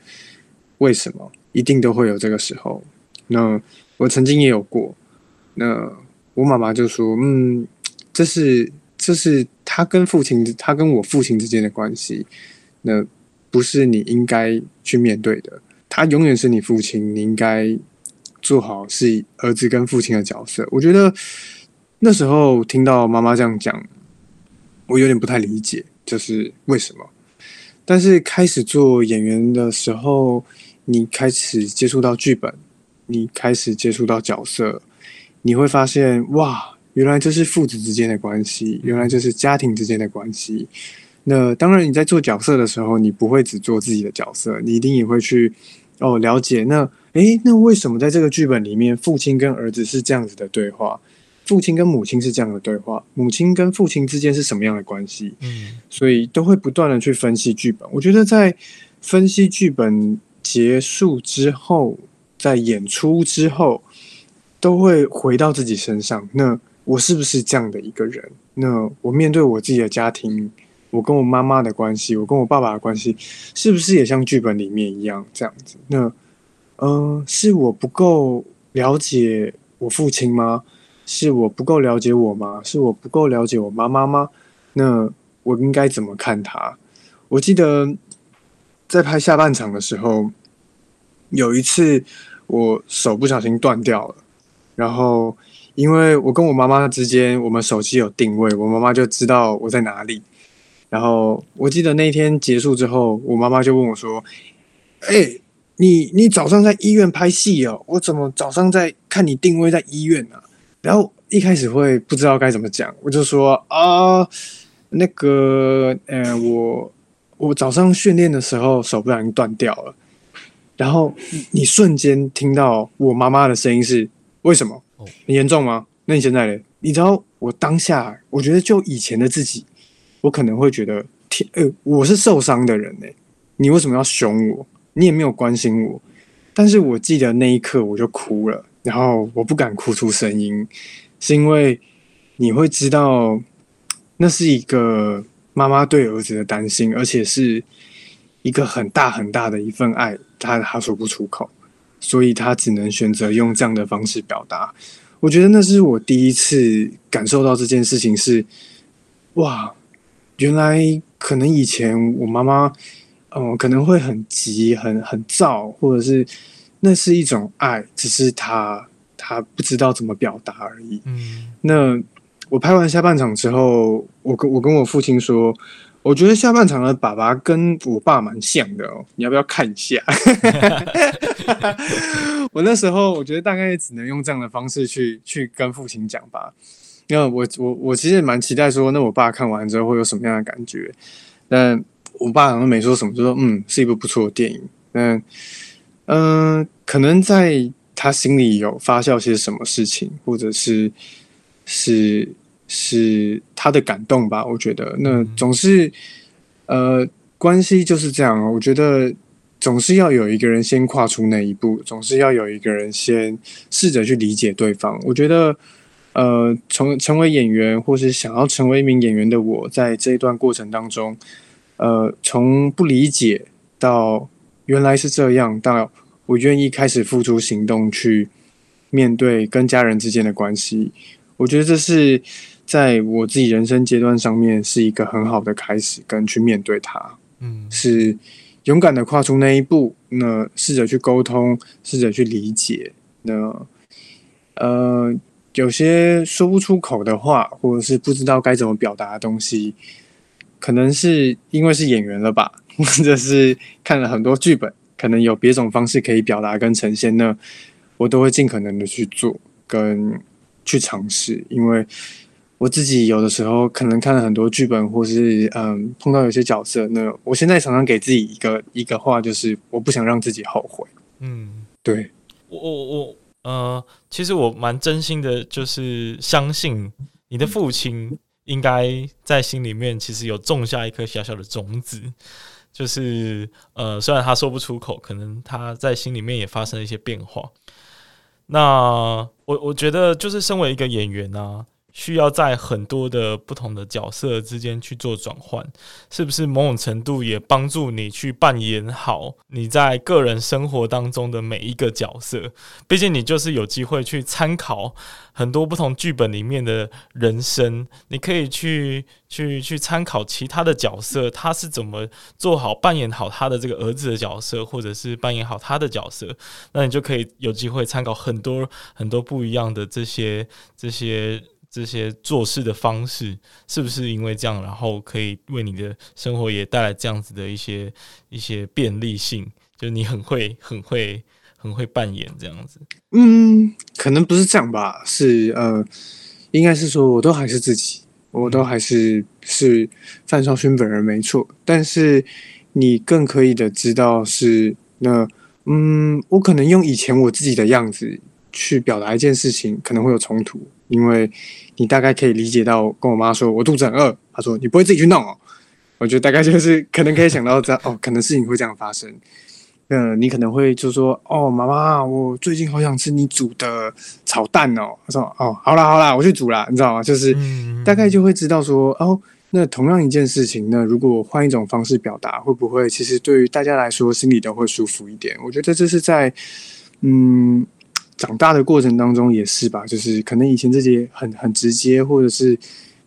为什么，一定都会有这个时候。那我曾经也有过，那我妈妈就说：“嗯，这是这是他跟父亲，他跟我父亲之间的关系，那不是你应该去面对的。他永远是你父亲，你应该做好是儿子跟父亲的角色。”我觉得那时候听到妈妈这样讲，我有点不太理解，就是为什么？但是开始做演员的时候，你开始接触到剧本。你开始接触到角色，你会发现哇，原来这是父子之间的关系，原来这是家庭之间的关系。那当然，你在做角色的时候，你不会只做自己的角色，你一定也会去哦了解。那诶，那为什么在这个剧本里面，父亲跟儿子是这样子的对话？父亲跟母亲是这样的对话，母亲跟父亲之间是什么样的关系？嗯，所以都会不断的去分析剧本。我觉得在分析剧本结束之后，在演出之后，都会回到自己身上。那我是不是这样的一个人？那我面对我自己的家庭，我跟我妈妈的关系，我跟我爸爸的关系，是不是也像剧本里面一样这样子？那，嗯、是我不够了解我父亲吗？是我不够了解我吗？是我不够了解我妈妈吗？那我应该怎么看他？我记得在拍下半场的时候，有一次我手不小心断掉了，然后因为我跟我妈妈之间，我们手机有定位，我妈妈就知道我在哪里。然后我记得那天结束之后，我妈妈就问我说：“欸，你你早上在医院拍戏哦？我怎么早上在看你定位在医院呢？”然后一开始会不知道该怎么讲，我就说啊，那个，呃，我我早上训练的时候手不小心断掉了。然后你瞬间听到我妈妈的声音是为什么？很严重吗？那你现在呢？你知道我当下，我觉得就以前的自己，我可能会觉得天，呃，我是受伤的人呢。你为什么要凶我？你也没有关心我。但是我记得那一刻我就哭了。然后我不敢哭出声音，是因为你会知道，那是一个妈妈对儿子的担心，而且是一个很大很大的一份爱，他他说不出口，所以他只能选择用这样的方式表达。我觉得那是我第一次感受到这件事情是，哇，原来可能以前我妈妈，嗯、呃，可能会很急、很很躁，或者是。那是一种爱，只是他他不知道怎么表达而已。嗯，那我拍完下半场之后，我跟我跟我父亲说，我觉得下半场的爸爸跟我爸蛮像的哦，你要不要看一下？我那时候我觉得大概只能用这样的方式去去跟父亲讲吧。那我我我其实也蛮期待说，那我爸看完之后会有什么样的感觉？但我爸好像没说什么，就说嗯，是一部不错的电影。嗯。嗯、可能在他心里有发酵些什么事情，或者是是是他的感动吧。我觉得那总是呃，关系就是这样。我觉得总是要有一个人先跨出那一步，总是要有一个人先试着去理解对方。我觉得呃，从成为演员或是想要成为一名演员的我，在这一段过程当中，呃，从不理解到。原来是这样，到我愿意开始付出行动去面对跟家人之间的关系。我觉得这是在我自己人生阶段上面是一个很好的开始，跟去面对它。嗯，是勇敢的跨出那一步，那试着去沟通，试着去理解。那呃，有些说不出口的话，或者是不知道该怎么表达的东西，可能是因为是演员了吧。或者是看了很多剧本，可能有别种方式可以表达跟呈现，那我都会尽可能的去做跟去尝试。因为我自己有的时候可能看了很多剧本，或是嗯碰到有些角色，那我现在常常给自己一个一个话，就是我不想让自己后悔。嗯，对，我我我呃，其实我蛮真心的，就是相信你的父亲应该在心里面其实有种下一颗小小的种子。就是呃，虽然他说不出口，可能他在心里面也发生了一些变化。那我我觉得，就是身为一个演员啊。需要在很多的不同的角色之间去做转换，是不是某种程度也帮助你去扮演好你在个人生活当中的每一个角色？毕竟你就是有机会去参考很多不同剧本里面的人生，你可以去去去参考其他的角色，他是怎么做好扮演好他的这个儿子的角色，或者是扮演好他的角色，那你就可以有机会参考很多很多不一样的这些这些。这些做事的方式是不是因为这样，然后可以为你的生活也带来这样子的一些一些便利性？就是你很会、很会、很会扮演这样子。嗯，可能不是这样吧，是呃，应该是说我都还是自己，我都还是是范少勋本人没错。但是你更可以的知道是那嗯，我可能用以前我自己的样子去表达一件事情，可能会有冲突。因为你大概可以理解到，跟我妈说我肚子很饿，她说你不会自己去弄哦。我觉得大概就是可能可以想到这样 哦，可能事情会这样发生。嗯，你可能会就说哦，妈妈，我最近好想吃你煮的炒蛋哦。她说哦，好啦好啦，我去煮啦，你知道吗？就是大概就会知道说哦，那同样一件事情，那如果换一种方式表达，会不会其实对于大家来说心里都会舒服一点？我觉得这是在嗯长大的过程当中也是吧，就是可能以前自己很很直接，或者是。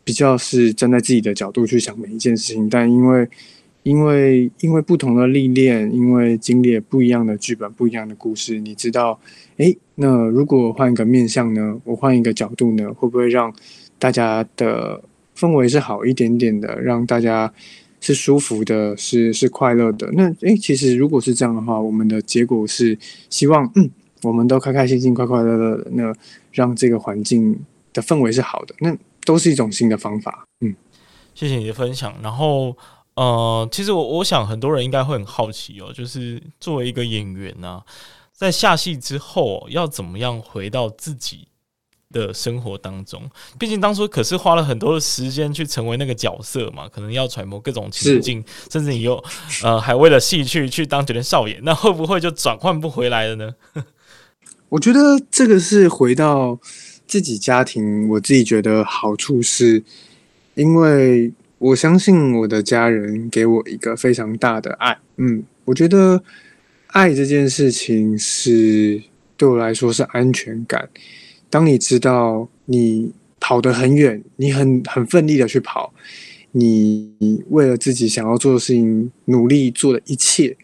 比较是站在自己的角度去想每一件事情，但因为因为因为不同的历练，因为经历不一样的剧本、不一样的故事，你知道，诶，那如果换一个面向呢？我换一个角度呢？会不会让大家的氛围是好一点点的？让大家是舒服的，是是快乐的？那诶，其实如果是这样的话，我们的结果是希望，嗯，我们都开开心心、快快乐乐的，那让这个环境的氛围是好的。那都是一种新的方法，嗯，谢谢你的分享。然后，呃，其实我我想很多人应该会很好奇哦，就是作为一个演员呢、啊，在下戏之后要怎么样回到自己的生活当中？毕竟当初可是花了很多的时间去成为那个角色嘛，可能要揣摩各种情境，甚至你又呃还为了戏去去当酒店少爷，那会不会就转换不回来了呢？我觉得这个是回到。自己家庭，我自己觉得好处是，因为我相信我的家人给我一个非常大的爱。嗯，我觉得爱这件事情是对我来说是安全感。当你知道你跑得很远，你很很奋力的去跑，你为了自己想要做的事情努力做的一切，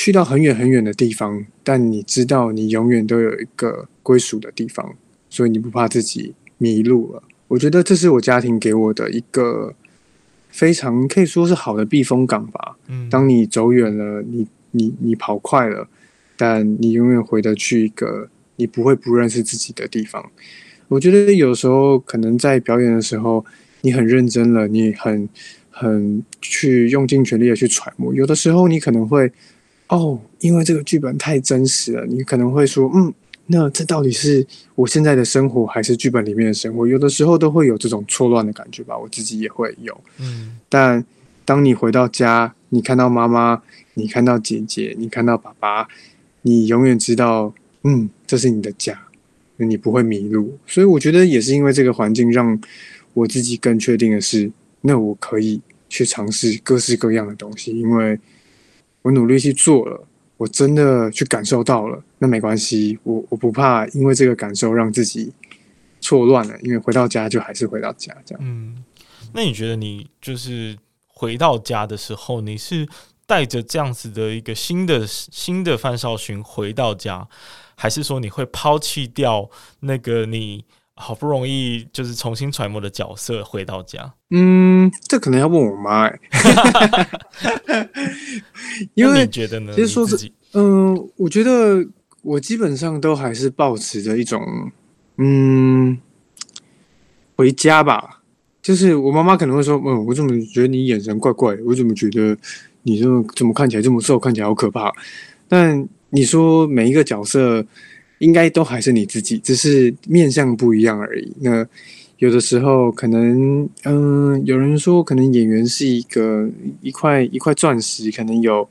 去到很远很远的地方，但你知道你永远都有一个归属的地方。所以你不怕自己迷路了？我觉得这是我家庭给我的一个非常可以说是好的避风港吧。嗯，当你走远了，你你你跑快了，但你永远回得去一个你不会不认识自己的地方。我觉得有时候可能在表演的时候，你很认真了，你很很去用尽全力的去揣摩。有的时候你可能会哦，因为这个剧本太真实了，你可能会说嗯。那这到底是我现在的生活，还是剧本里面的生活？有的时候都会有这种错乱的感觉吧，我自己也会有。嗯，但当你回到家，你看到妈妈，你看到姐姐，你看到爸爸，你永远知道，嗯，这是你的家，你不会迷路。所以我觉得也是因为这个环境，让我自己更确定的是，那我可以去尝试各式各样的东西，因为我努力去做了。我真的去感受到了，那没关系，我我不怕，因为这个感受让自己错乱了，因为回到家就还是回到家，这样。嗯，那你觉得你就是回到家的时候，你是带着这样子的一个新的新的范少勋回到家，还是说你会抛弃掉那个你？好不容易就是重新揣摩的角色回到家，嗯，这可能要问我妈哎，因为你觉得呢？其实说是，嗯、呃，我觉得我基本上都还是保持着一种，嗯，回家吧。就是我妈妈可能会说，嗯，我怎么觉得你眼神怪怪的？我怎么觉得你这么怎么看起来这么瘦，看起来好可怕？但你说每一个角色。应该都还是你自己，只是面相不一样而已。那有的时候可能，嗯、呃，有人说可能演员是一个一块一块钻石，可能有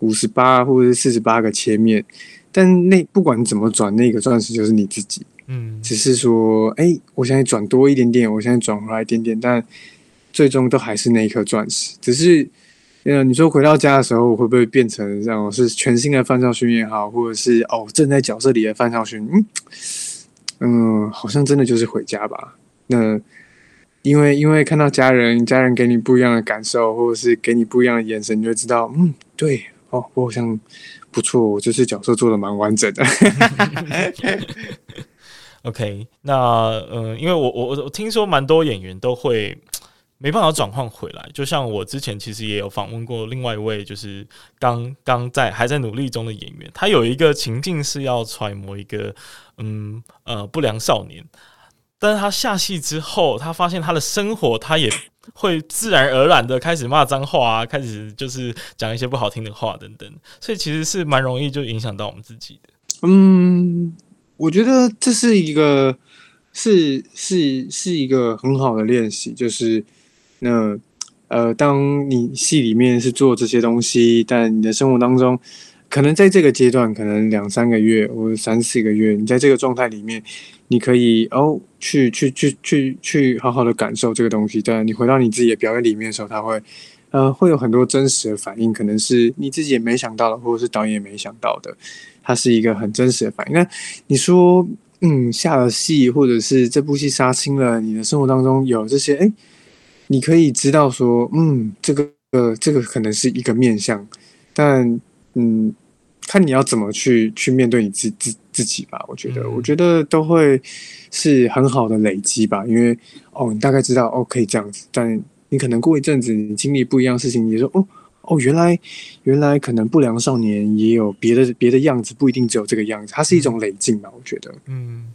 五十八或者是四十八个切面，但那不管怎么转，那个钻石就是你自己。嗯，只是说，哎、欸，我现在转多一点点，我现在转回来一点点，但最终都还是那一颗钻石，只是。呃，你说回到家的时候会不会变成这样？是全新的范少勋也好，或者是哦正在角色里的范少勋？嗯嗯，好像真的就是回家吧。那因为因为看到家人，家人给你不一样的感受，或者是给你不一样的眼神，你就知道，嗯，对哦，我好像不错，我这次角色做的蛮完整的。OK，那呃，因为我我我听说蛮多演员都会。没办法转换回来，就像我之前其实也有访问过另外一位，就是刚刚在还在努力中的演员，他有一个情境是要揣摩一个嗯呃不良少年，但是他下戏之后，他发现他的生活他也会自然而然的开始骂脏话啊，开始就是讲一些不好听的话等等，所以其实是蛮容易就影响到我们自己的。嗯，我觉得这是一个。是是是一个很好的练习，就是那呃，当你戏里面是做这些东西，但你的生活当中，可能在这个阶段，可能两三个月或者三四个月，你在这个状态里面，你可以哦，去去去去去好好的感受这个东西。但你回到你自己的表演里面的时候，它会呃会有很多真实的反应，可能是你自己也没想到的，或者是导演也没想到的，它是一个很真实的反应。那你说？嗯，下了戏，或者是这部戏杀青了，你的生活当中有这些，哎，你可以知道说，嗯，这个呃，这个可能是一个面向，但嗯，看你要怎么去去面对你自自自己吧。我觉得，嗯、我觉得都会是很好的累积吧，因为哦，你大概知道哦，可以这样子，但你可能过一阵子，你经历不一样事情，你说哦。哦，原来原来可能不良少年也有别的别的样子，不一定只有这个样子，它是一种累进吧？我觉得，嗯，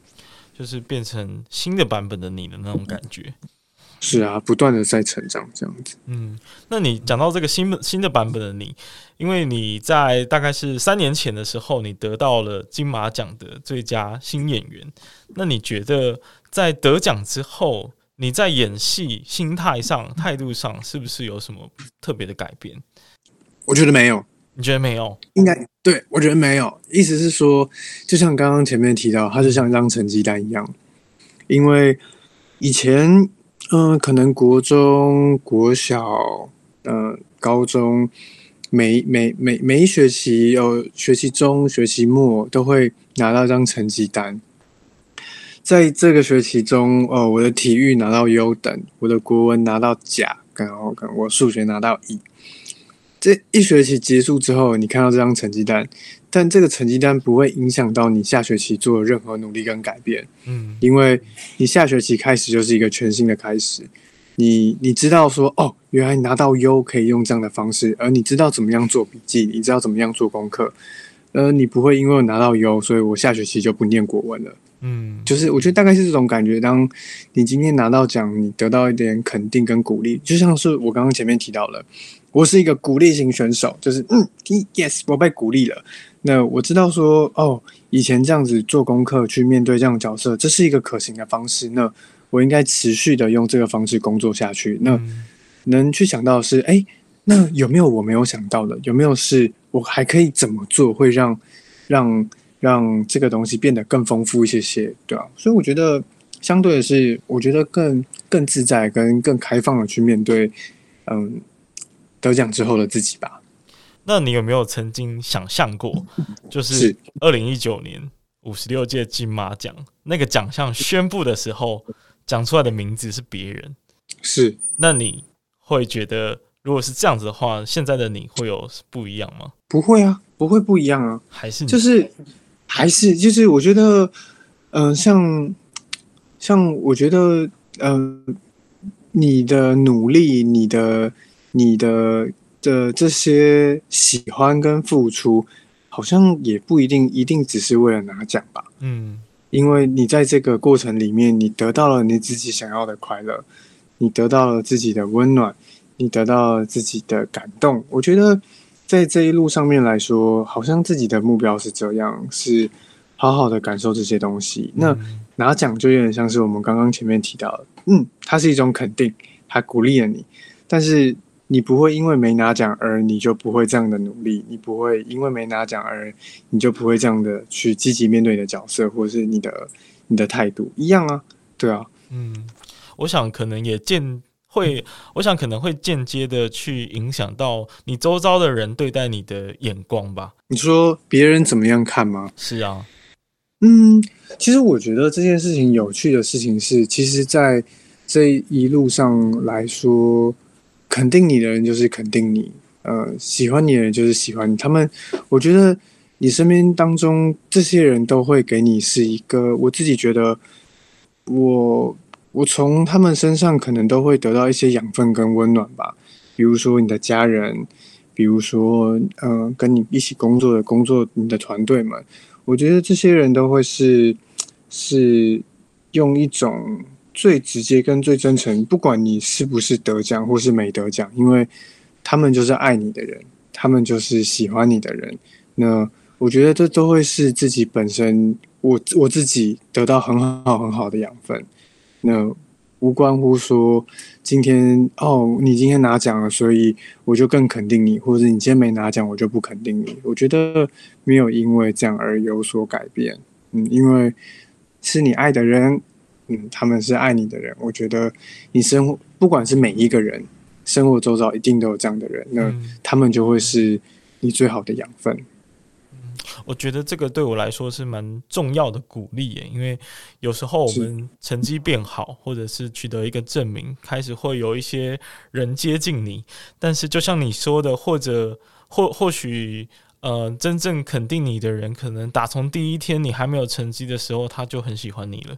就是变成新的版本的你的那种感觉。是啊，不断的在成长，这样子。嗯，那你讲到这个新的新的版本的你，因为你在大概是三年前的时候，你得到了金马奖的最佳新演员。那你觉得在得奖之后，你在演戏心态上、态度上，是不是有什么特别的改变？我觉得没有，你觉得没有？应该对，我觉得没有。意思是说，就像刚刚前面提到，它就像一张成绩单一样。因为以前，嗯、可能国中国小，嗯、呃，高中，每每每每一学期，有学期中、学期末都会拿到一张成绩单。在这个学期中，哦，我的体育拿到优等，我的国文拿到甲，然后我数学拿到乙。这一学期结束之后，你看到这张成绩单，但这个成绩单不会影响到你下学期做任何努力跟改变。嗯，因为你下学期开始就是一个全新的开始。你你知道说，哦，原来拿到优可以用这样的方式，而你知道怎么样做笔记，你知道怎么样做功课，呃，你不会因为我拿到优，所以我下学期就不念国文了。嗯，就是我觉得大概是这种感觉。当你今天拿到奖，你得到一点肯定跟鼓励，就像是我刚刚前面提到了。我是一个鼓励型选手，就是嗯，yes，我被鼓励了。那我知道说，哦，以前这样子做功课去面对这样的角色，这是一个可行的方式。那我应该持续的用这个方式工作下去。那能去想到的是，哎，那有没有我没有想到的？有没有是我还可以怎么做，会让让让这个东西变得更丰富一些些，对啊？所以我觉得，相对的是，我觉得更更自在跟更开放的去面对，嗯。得奖之后的自己吧。那你有没有曾经想象过，就是二零一九年五十六届金马奖那个奖项宣布的时候，讲出来的名字是别人？是。那你会觉得，如果是这样子的话，现在的你会有不一样吗？不会啊，不会不一样啊。还是就是还是就是，我觉得，嗯、呃，像像我觉得，嗯、呃，你的努力，你的。你的的这些喜欢跟付出，好像也不一定一定只是为了拿奖吧？嗯，因为你在这个过程里面，你得到了你自己想要的快乐，你得到了自己的温暖，你得到了自己的感动。我觉得在这一路上面来说，好像自己的目标是这样，是好好的感受这些东西。那拿奖就有点像是我们刚刚前面提到的，嗯，它是一种肯定，它鼓励了你，但是。你不会因为没拿奖而你就不会这样的努力，你不会因为没拿奖而你就不会这样的去积极面对你的角色，或者是你的你的态度一样啊，对啊，嗯，我想可能也间会，我想可能会间接的去影响到你周遭的人对待你的眼光吧。你说别人怎么样看吗？是啊，嗯，其实我觉得这件事情有趣的事情是，其实，在这一路上来说。肯定你的人就是肯定你，呃，喜欢你的人就是喜欢你。他们，我觉得你身边当中这些人都会给你是一个，我自己觉得我，我从他们身上可能都会得到一些养分跟温暖吧。比如说你的家人，比如说呃，跟你一起工作的工作你的团队们，我觉得这些人都会是是用一种。最直接跟最真诚，不管你是不是得奖或是没得奖，因为他们就是爱你的人，他们就是喜欢你的人。那我觉得这都会是自己本身我我自己得到很好很好的养分。那无关乎说今天哦，你今天拿奖了，所以我就更肯定你，或者你今天没拿奖，我就不肯定你。我觉得没有因为这样而有所改变。嗯，因为是你爱的人，嗯，他们是爱你的人。我觉得你生活不管是每一个人，生活周遭一定都有这样的人，那他们就会是你最好的养分。我觉得这个对我来说是蛮重要的鼓励耶，因为有时候我们成绩变好，或者是取得一个证明，开始会有一些人接近你。但是就像你说的，或者或或许呃，真正肯定你的人，可能打从第一天你还没有成绩的时候，他就很喜欢你了。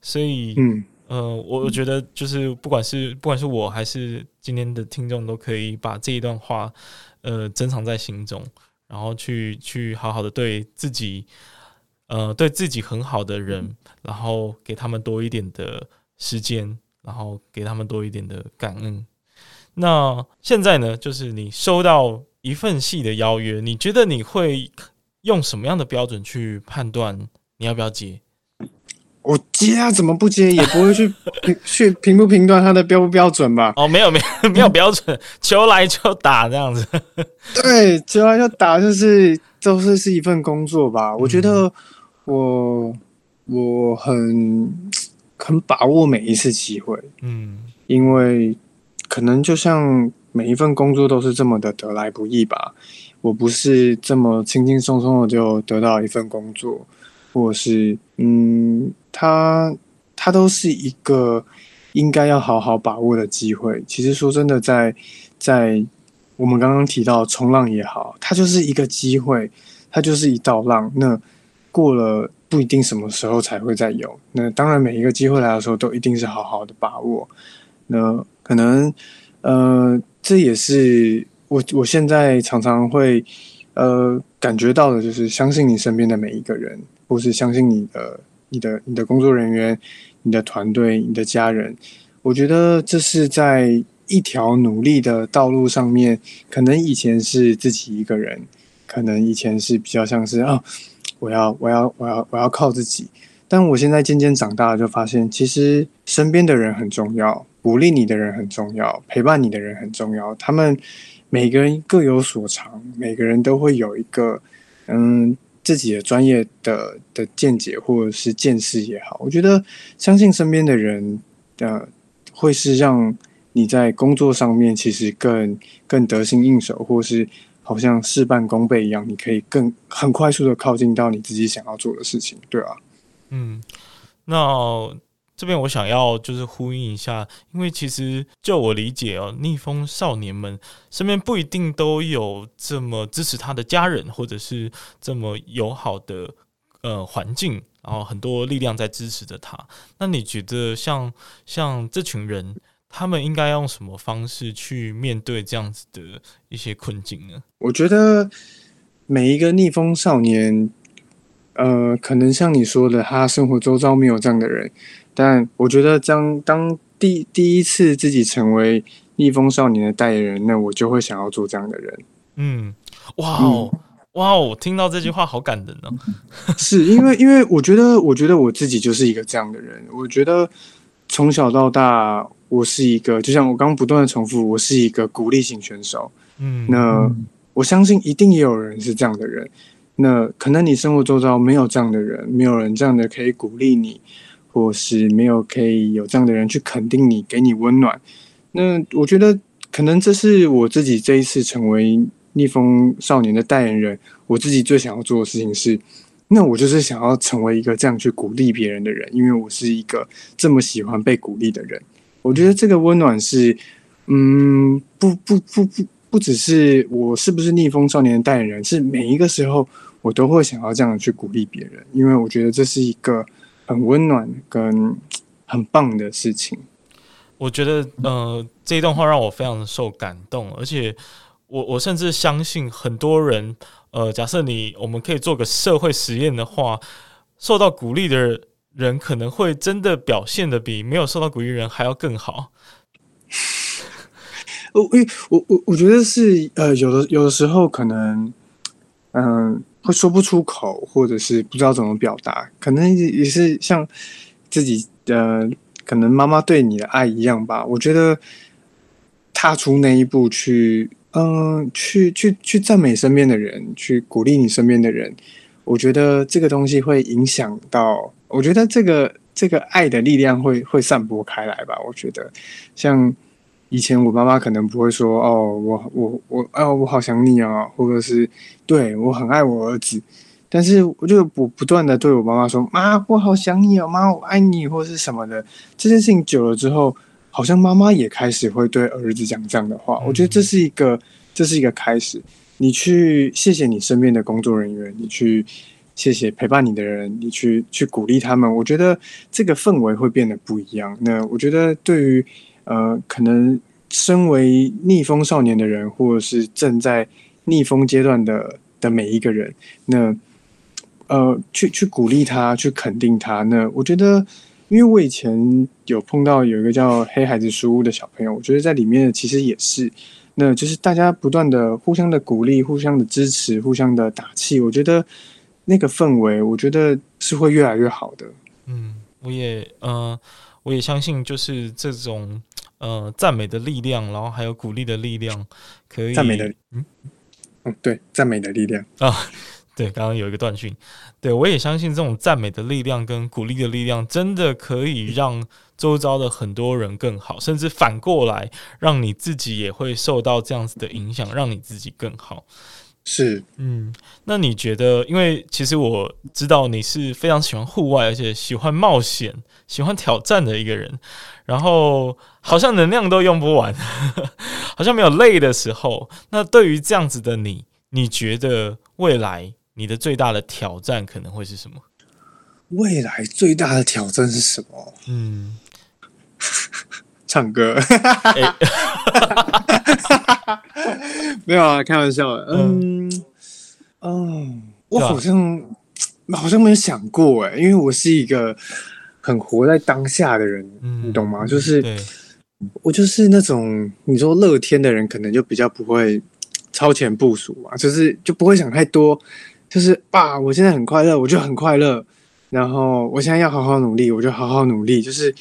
所以，嗯，呃，我我觉得就是不管是不管是我还是今天的听众，都可以把这一段话呃珍藏在心中。然后去去好好的对自己，呃，对自己很好的人，然后给他们多一点的时间，然后给他们多一点的感恩。那现在呢，就是你收到一份戏的邀约，你觉得你会用什么样的标准去判断你要不要接？我接啊，怎么不接？也不会去 去评不评断他的标不标准吧？哦，没有没有 没有标准，求来就打这样子。对，求来就打，就是都是是一份工作吧。我觉得我我很很把握每一次机会，嗯，因为可能就像每一份工作都是这么的得来不易吧。我不是这么轻轻松松的就得到一份工作。或是，嗯，他他都是一个应该要好好把握的机会。其实说真的在，在在我们刚刚提到冲浪也好，它就是一个机会，它就是一道浪。那过了不一定什么时候才会再有。那当然每一个机会来的时候都一定是好好的把握。那可能，呃，这也是我我现在常常会呃感觉到的，就是相信你身边的每一个人。或是相信你的、你的、你的工作人员、你的团队、你的家人，我觉得这是在一条努力的道路上面。可能以前是自己一个人，可能以前是比较像是啊，我要、我要、我要、我要靠自己。但我现在渐渐长大了，就发现其实身边的人很重要，鼓励你的人很重要，陪伴你的人很重要。他们每个人各有所长，每个人都会有一个嗯。自己的专业的的见解或者是见识也好，我觉得相信身边的人，呃，会是让你在工作上面其实更更得心应手，或是好像事半功倍一样，你可以更很快速的靠近到你自己想要做的事情，对啊，嗯，那。这边我想要就是呼应一下，因为其实就我理解哦，逆风少年们身边不一定都有这么支持他的家人，或者是这么友好的呃环境，然后很多力量在支持着他。那你觉得像像这群人，他们应该用什么方式去面对这样子的一些困境呢？我觉得每一个逆风少年，呃，可能像你说的，他生活周遭没有这样的人。但我觉得，当当第第一次自己成为逆风少年的代言人，那我就会想要做这样的人。嗯，哇哦，嗯、哇哦，听到这句话好感人哦。是因为，因为我觉得，我觉得我自己就是一个这样的人。我觉得从小到大，我是一个，就像我刚刚不断的重复，我是一个鼓励型选手。嗯，那我相信一定也有人是这样的人。那可能你生活周遭没有这样的人，没有人这样的可以鼓励你。或是没有可以有这样的人去肯定你，给你温暖。那我觉得可能这是我自己这一次成为逆风少年的代言人，我自己最想要做的事情是，那我就是想要成为一个这样去鼓励别人的人，因为我是一个这么喜欢被鼓励的人。我觉得这个温暖是，嗯，不不不不不只是我是不是逆风少年的代言人，是每一个时候我都会想要这样去鼓励别人，因为我觉得这是一个。很温暖跟很棒的事情，我觉得呃这一段话让我非常的受感动，而且我我甚至相信很多人呃假设你我们可以做个社会实验的话，受到鼓励的人可能会真的表现的比没有受到鼓励的人还要更好。我我我我觉得是呃有的有的时候可能嗯。呃会说不出口，或者是不知道怎么表达，可能也是像自己的，可能妈妈对你的爱一样吧。我觉得踏出那一步去，嗯、去去去赞美身边的人，去鼓励你身边的人，我觉得这个东西会影响到，我觉得这个这个爱的力量会会散播开来吧。我觉得像。以前我妈妈可能不会说哦，我我我哦，我好想你啊，或者是对我很爱我儿子，但是我就不不断的对我妈妈说，妈，我好想你哦，妈，我爱你，或是什么的。这件事情久了之后，好像妈妈也开始会对儿子讲这样的话。我觉得这是一个，这是一个开始。你去谢谢你身边的工作人员，你去谢谢陪伴你的人，你去去鼓励他们。我觉得这个氛围会变得不一样。那我觉得对于。呃，可能身为逆风少年的人，或者是正在逆风阶段的的每一个人，那呃，去去鼓励他，去肯定他。那我觉得，因为我以前有碰到有一个叫黑孩子书屋的小朋友，我觉得在里面其实也是，那就是大家不断的互相的鼓励、互相的支持、互相的打气。我觉得那个氛围，我觉得是会越来越好的。嗯，我也呃，我也相信，就是这种。呃，赞美的力量，然后还有鼓励的力量，可以赞美的，嗯，嗯，对，赞美的力量。啊，对，刚刚有一个断讯，对，我也相信这种赞美的力量跟鼓励的力量，真的可以让周遭的很多人更好，甚至反过来，让你自己也会受到这样子的影响，让你自己更好。是，嗯，那你觉得？因为其实我知道你是非常喜欢户外，而且喜欢冒险、喜欢挑战的一个人。然后好像能量都用不完，好像没有累的时候。那对于这样子的你，你觉得未来你的最大的挑战可能会是什么？未来最大的挑战是什么？嗯，唱歌。欸 没有啊，开玩笑的。嗯嗯，我好像 好像没有想过哎，因为我是一个很活在当下的人，你懂吗？就是我就是那种你说乐天的人，可能就比较不会 超前部署嘛，就是就不会想太多，就是啊，我现在很快乐，我就很快乐，然后我现在要好好努力，我就好好努力，就是。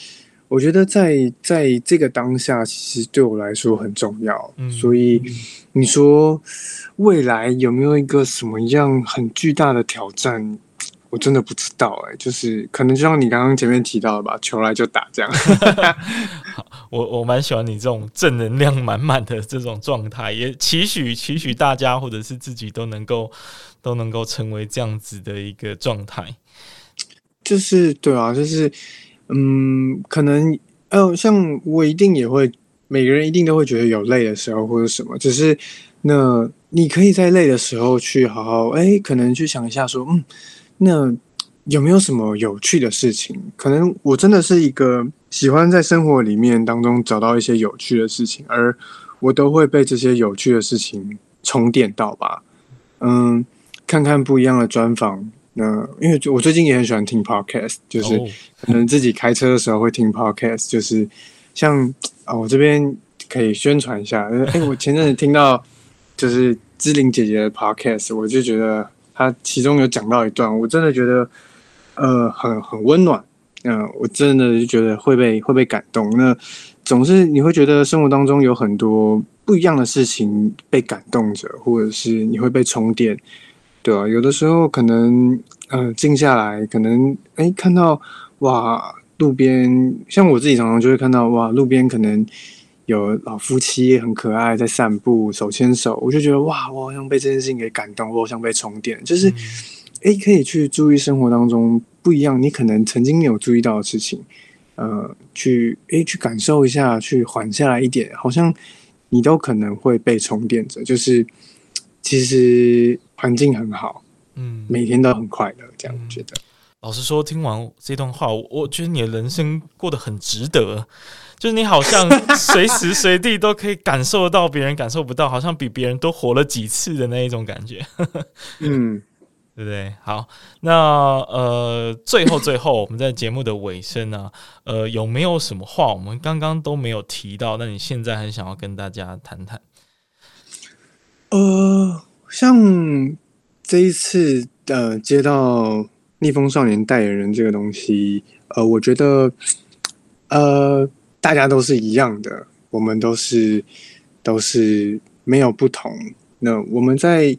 我觉得在在这个当下，其实对我来说很重要。嗯，所以你说未来有没有一个什么样很巨大的挑战？我真的不知道哎、欸，就是可能就像你刚刚前面提到的吧，球来就打这样。我我蛮喜欢你这种正能量满满的这种状态，也期许期许大家或者是自己都能够都能够成为这样子的一个状态。就是对啊，就是。嗯，可能呃，像我一定也会，每个人一定都会觉得有累的时候或者什么，只是那你可以在累的时候去好好哎，可能去想一下说，嗯，那有没有什么有趣的事情？可能我真的是一个喜欢在生活里面当中找到一些有趣的事情，而我都会被这些有趣的事情充电到吧。嗯，看看不一样的专访。那因为我最近也很喜欢听 podcast，就是可能自己开车的时候会听 podcast，就是像啊、哦，我这边可以宣传一下。哎、欸，我前阵子听到就是志玲姐姐的 podcast，我就觉得她其中有讲到一段，我真的觉得呃很很温暖。嗯、呃，我真的就觉得会被会被感动。那总是你会觉得生活当中有很多不一样的事情被感动着，或者是你会被充电。对啊，有的时候可能，呃，静下来，可能，哎，看到，哇，路边，像我自己常常就会看到，哇，路边可能有老夫妻很可爱在散步，手牵手，我就觉得，哇，我好像被这件事情给感动，我好像被充电，就是，哎、嗯，可以去注意生活当中不一样，你可能曾经没有注意到的事情，呃，去，哎，去感受一下，去缓下来一点，好像你都可能会被充电着，就是，其实。环境很好，嗯，每天都很快乐，这样觉得。老实说，听完这段话，我觉得你的人生过得很值得。就是你好像 随时随地都可以感受到别人感受不到，好像比别人多活了几次的那一种感觉。嗯，对不对？好，那呃，最后最后，我们在节目的尾声呢，呃，有没有什么话我们刚刚都没有提到？那你现在很想要跟大家谈谈？呃。像这一次呃接到逆风少年代言人这个东西，呃，我觉得呃大家都是一样的，我们都是都是没有不同。那我们在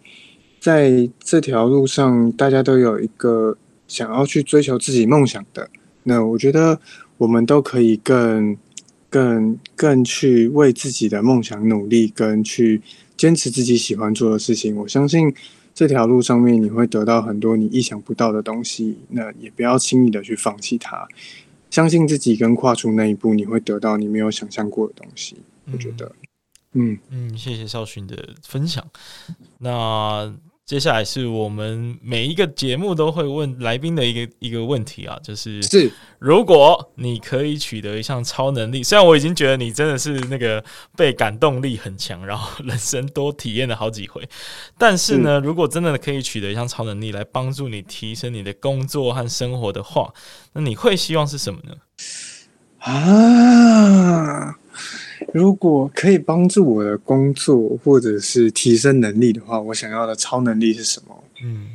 在这条路上，大家都有一个想要去追求自己梦想的。那我觉得我们都可以更、更、更去为自己的梦想努力，跟去坚持自己喜欢做的事情。我相信这条路上面你会得到很多你意想不到的东西。那也不要轻易的去放弃它，相信自己跟跨出那一步，你会得到你没有想象过的东西。我觉得。嗯嗯，谢谢少勋的分享。那接下来是我们每一个节目都会问来宾的一个一个问题啊，就是是如果你可以取得一项超能力，虽然我已经觉得你真的是那个被感动力很强，然后人生多体验了好几回，但是呢，如果真的可以取得一项超能力来帮助你提升你的工作和生活的话，那你会希望是什么呢？啊？如果可以帮助我的工作或者是提升能力的话，我想要的超能力是什么？嗯，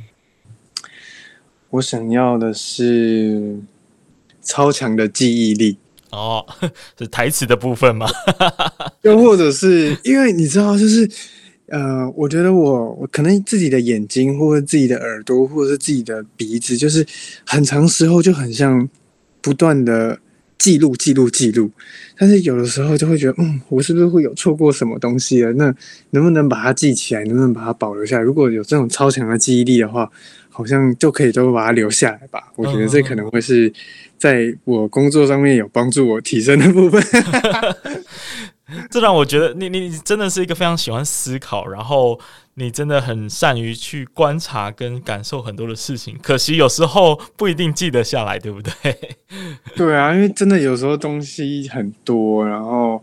我想要的是超强的记忆力。哦，是台词的部分吗？又或者是因为你知道，就是呃，我觉得我我可能自己的眼睛或者自己的耳朵或者是自己的鼻子，就是很长时候就很像不断的。记录记录记录，但是有的时候就会觉得，嗯，我是不是会有错过什么东西了？那能不能把它记起来？能不能把它保留下来？如果有这种超强的记忆力的话，好像就可以都把它留下来吧。我觉得这可能会是在我工作上面有帮助我提升的部分。这让我觉得你你真的是一个非常喜欢思考，然后你真的很善于去观察跟感受很多的事情。可惜有时候不一定记得下来，对不对？对啊，因为真的有时候东西很多，然后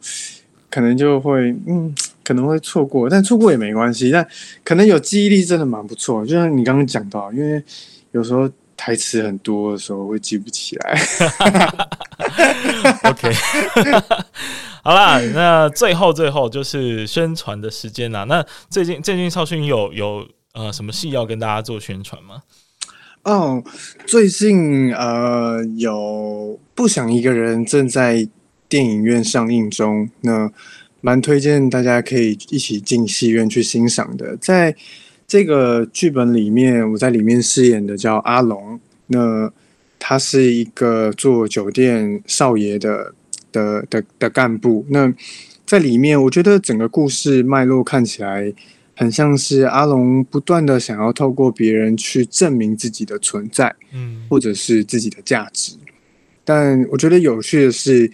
可能就会嗯，可能会错过，但错过也没关系。但可能有记忆力真的蛮不错，就像你刚刚讲到，因为有时候。台词很多的时候会记不起来。OK，好啦，那最后最后就是宣传的时间啦。那最近最近少勋有有呃什么戏要跟大家做宣传吗？哦，最近呃有不想一个人正在电影院上映中，那蛮推荐大家可以一起进戏院去欣赏的，在。这个剧本里面，我在里面饰演的叫阿龙。那他是一个做酒店少爷的的的的干部。那在里面，我觉得整个故事脉络看起来很像是阿龙不断的想要透过别人去证明自己的存在，嗯，或者是自己的价值。但我觉得有趣的是，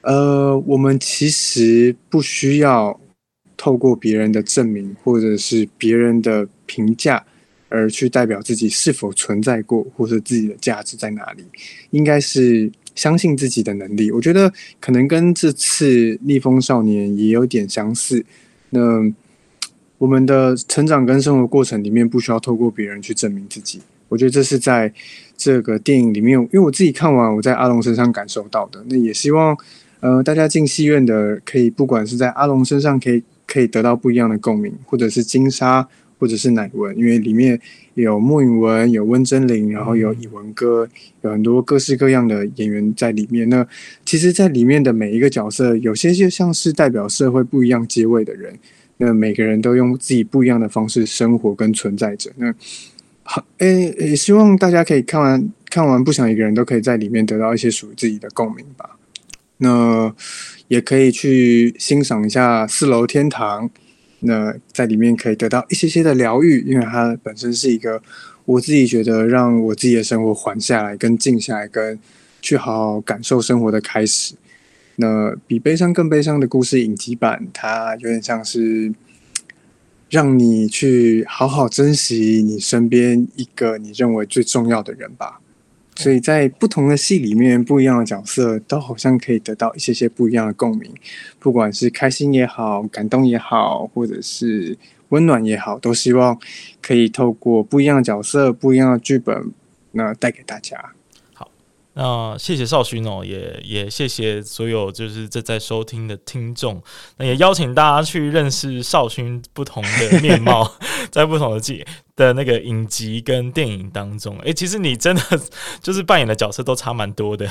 呃，我们其实不需要。透过别人的证明，或者是别人的评价，而去代表自己是否存在过，或者自己的价值在哪里，应该是相信自己的能力。我觉得可能跟这次逆风少年也有点相似。那我们的成长跟生活过程里面，不需要透过别人去证明自己。我觉得这是在这个电影里面，因为我自己看完，我在阿龙身上感受到的。那也希望，呃，大家进戏院的可以，不管是在阿龙身上可以。可以得到不一样的共鸣，或者是金莎，或者是乃文，因为里面有莫允文，有温贞菱，然后有以文哥，有很多各式各样的演员在里面。那其实，在里面的每一个角色，有些就像是代表社会不一样阶位的人。那每个人都用自己不一样的方式生活跟存在着。那好，诶，也希望大家可以看完看完，不想一个人都可以在里面得到一些属于自己的共鸣吧。那。也可以去欣赏一下四楼天堂，那在里面可以得到一些些的疗愈，因为它本身是一个我自己觉得让我自己的生活缓下来、跟静下来、跟去好好感受生活的开始。那比悲伤更悲伤的故事影集版，它有点像是让你去好好珍惜你身边一个你认为最重要的人吧。所以在不同的戏里面，不一样的角色都好像可以得到一些些不一样的共鸣，不管是开心也好，感动也好，或者是温暖也好，都希望可以透过不一样的角色、不一样的剧本，那带给大家。那谢谢少勋哦，也也谢谢所有就是正在收听的听众。那也邀请大家去认识少勋不同的面貌，在不同的季的那个影集跟电影当中，哎、其实你真的就是扮演的角色都差蛮多的。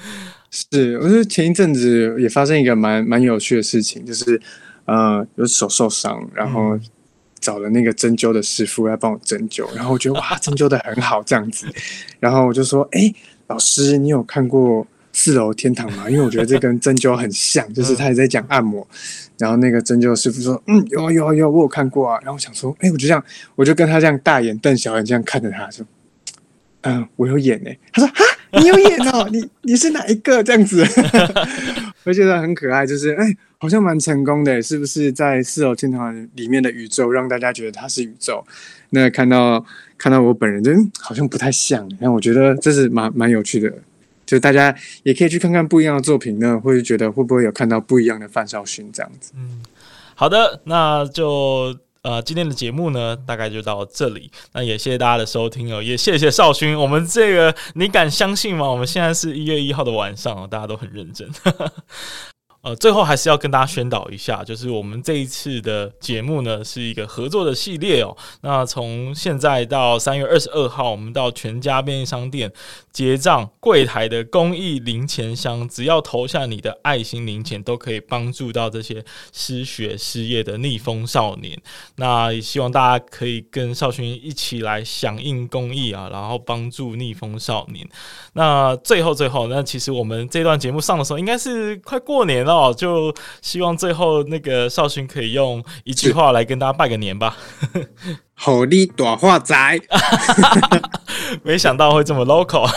是，我觉得前一阵子也发生一个蛮蛮有趣的事情，就是呃，有手受伤，然后找了那个针灸的师傅来帮我针灸，然后我觉得哇，针灸的很好这样子，然后我就说，哎、老师，你有看过四楼天堂吗？因为我觉得这跟针灸很像，就是他也在讲按摩。然后那个针灸师傅说：“嗯，有有有，我有看过啊。”然后我想说：“哎、欸，我就这样，我就跟他这样大眼瞪小眼这样看着他，说：‘嗯，我有演呢、欸。’他说：‘哈，你有演哦？你你是哪一个？’这样子，我觉得很可爱，就是哎、欸，好像蛮成功的，是不是？在四楼天堂里面的宇宙，让大家觉得他是宇宙。那看到。看到我本人，就好像不太像。那我觉得这是蛮蛮有趣的，就大家也可以去看看不一样的作品呢，会觉得会不会有看到不一样的范少勋这样子。嗯，好的，那就呃今天的节目呢，大概就到这里。那也谢谢大家的收听哦，也谢谢少勋。我们这个你敢相信吗？我们现在是一月一号的晚上哦，大家都很认真。呃，最后还是要跟大家宣导一下，就是我们这一次的节目呢，是一个合作的系列哦。那从现在到三月二十二号，我们到全家便利商店结账柜台的公益零钱箱，只要投下你的爱心零钱，都可以帮助到这些失学失业的逆风少年。那也希望大家可以跟少勋一起来响应公益啊，然后帮助逆风少年。那最后最后，那其实我们这段节目上的时候，应该是快过年了。哦，就希望最后那个少勋可以用一句话来跟大家拜个年吧。好利短话仔，没想到会这么 local。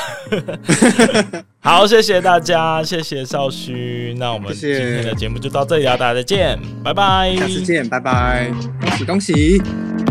好，谢谢大家，谢谢少勋。那我们今天的节目就到这里了，大家再见，拜拜，下次见，拜拜，恭喜恭喜。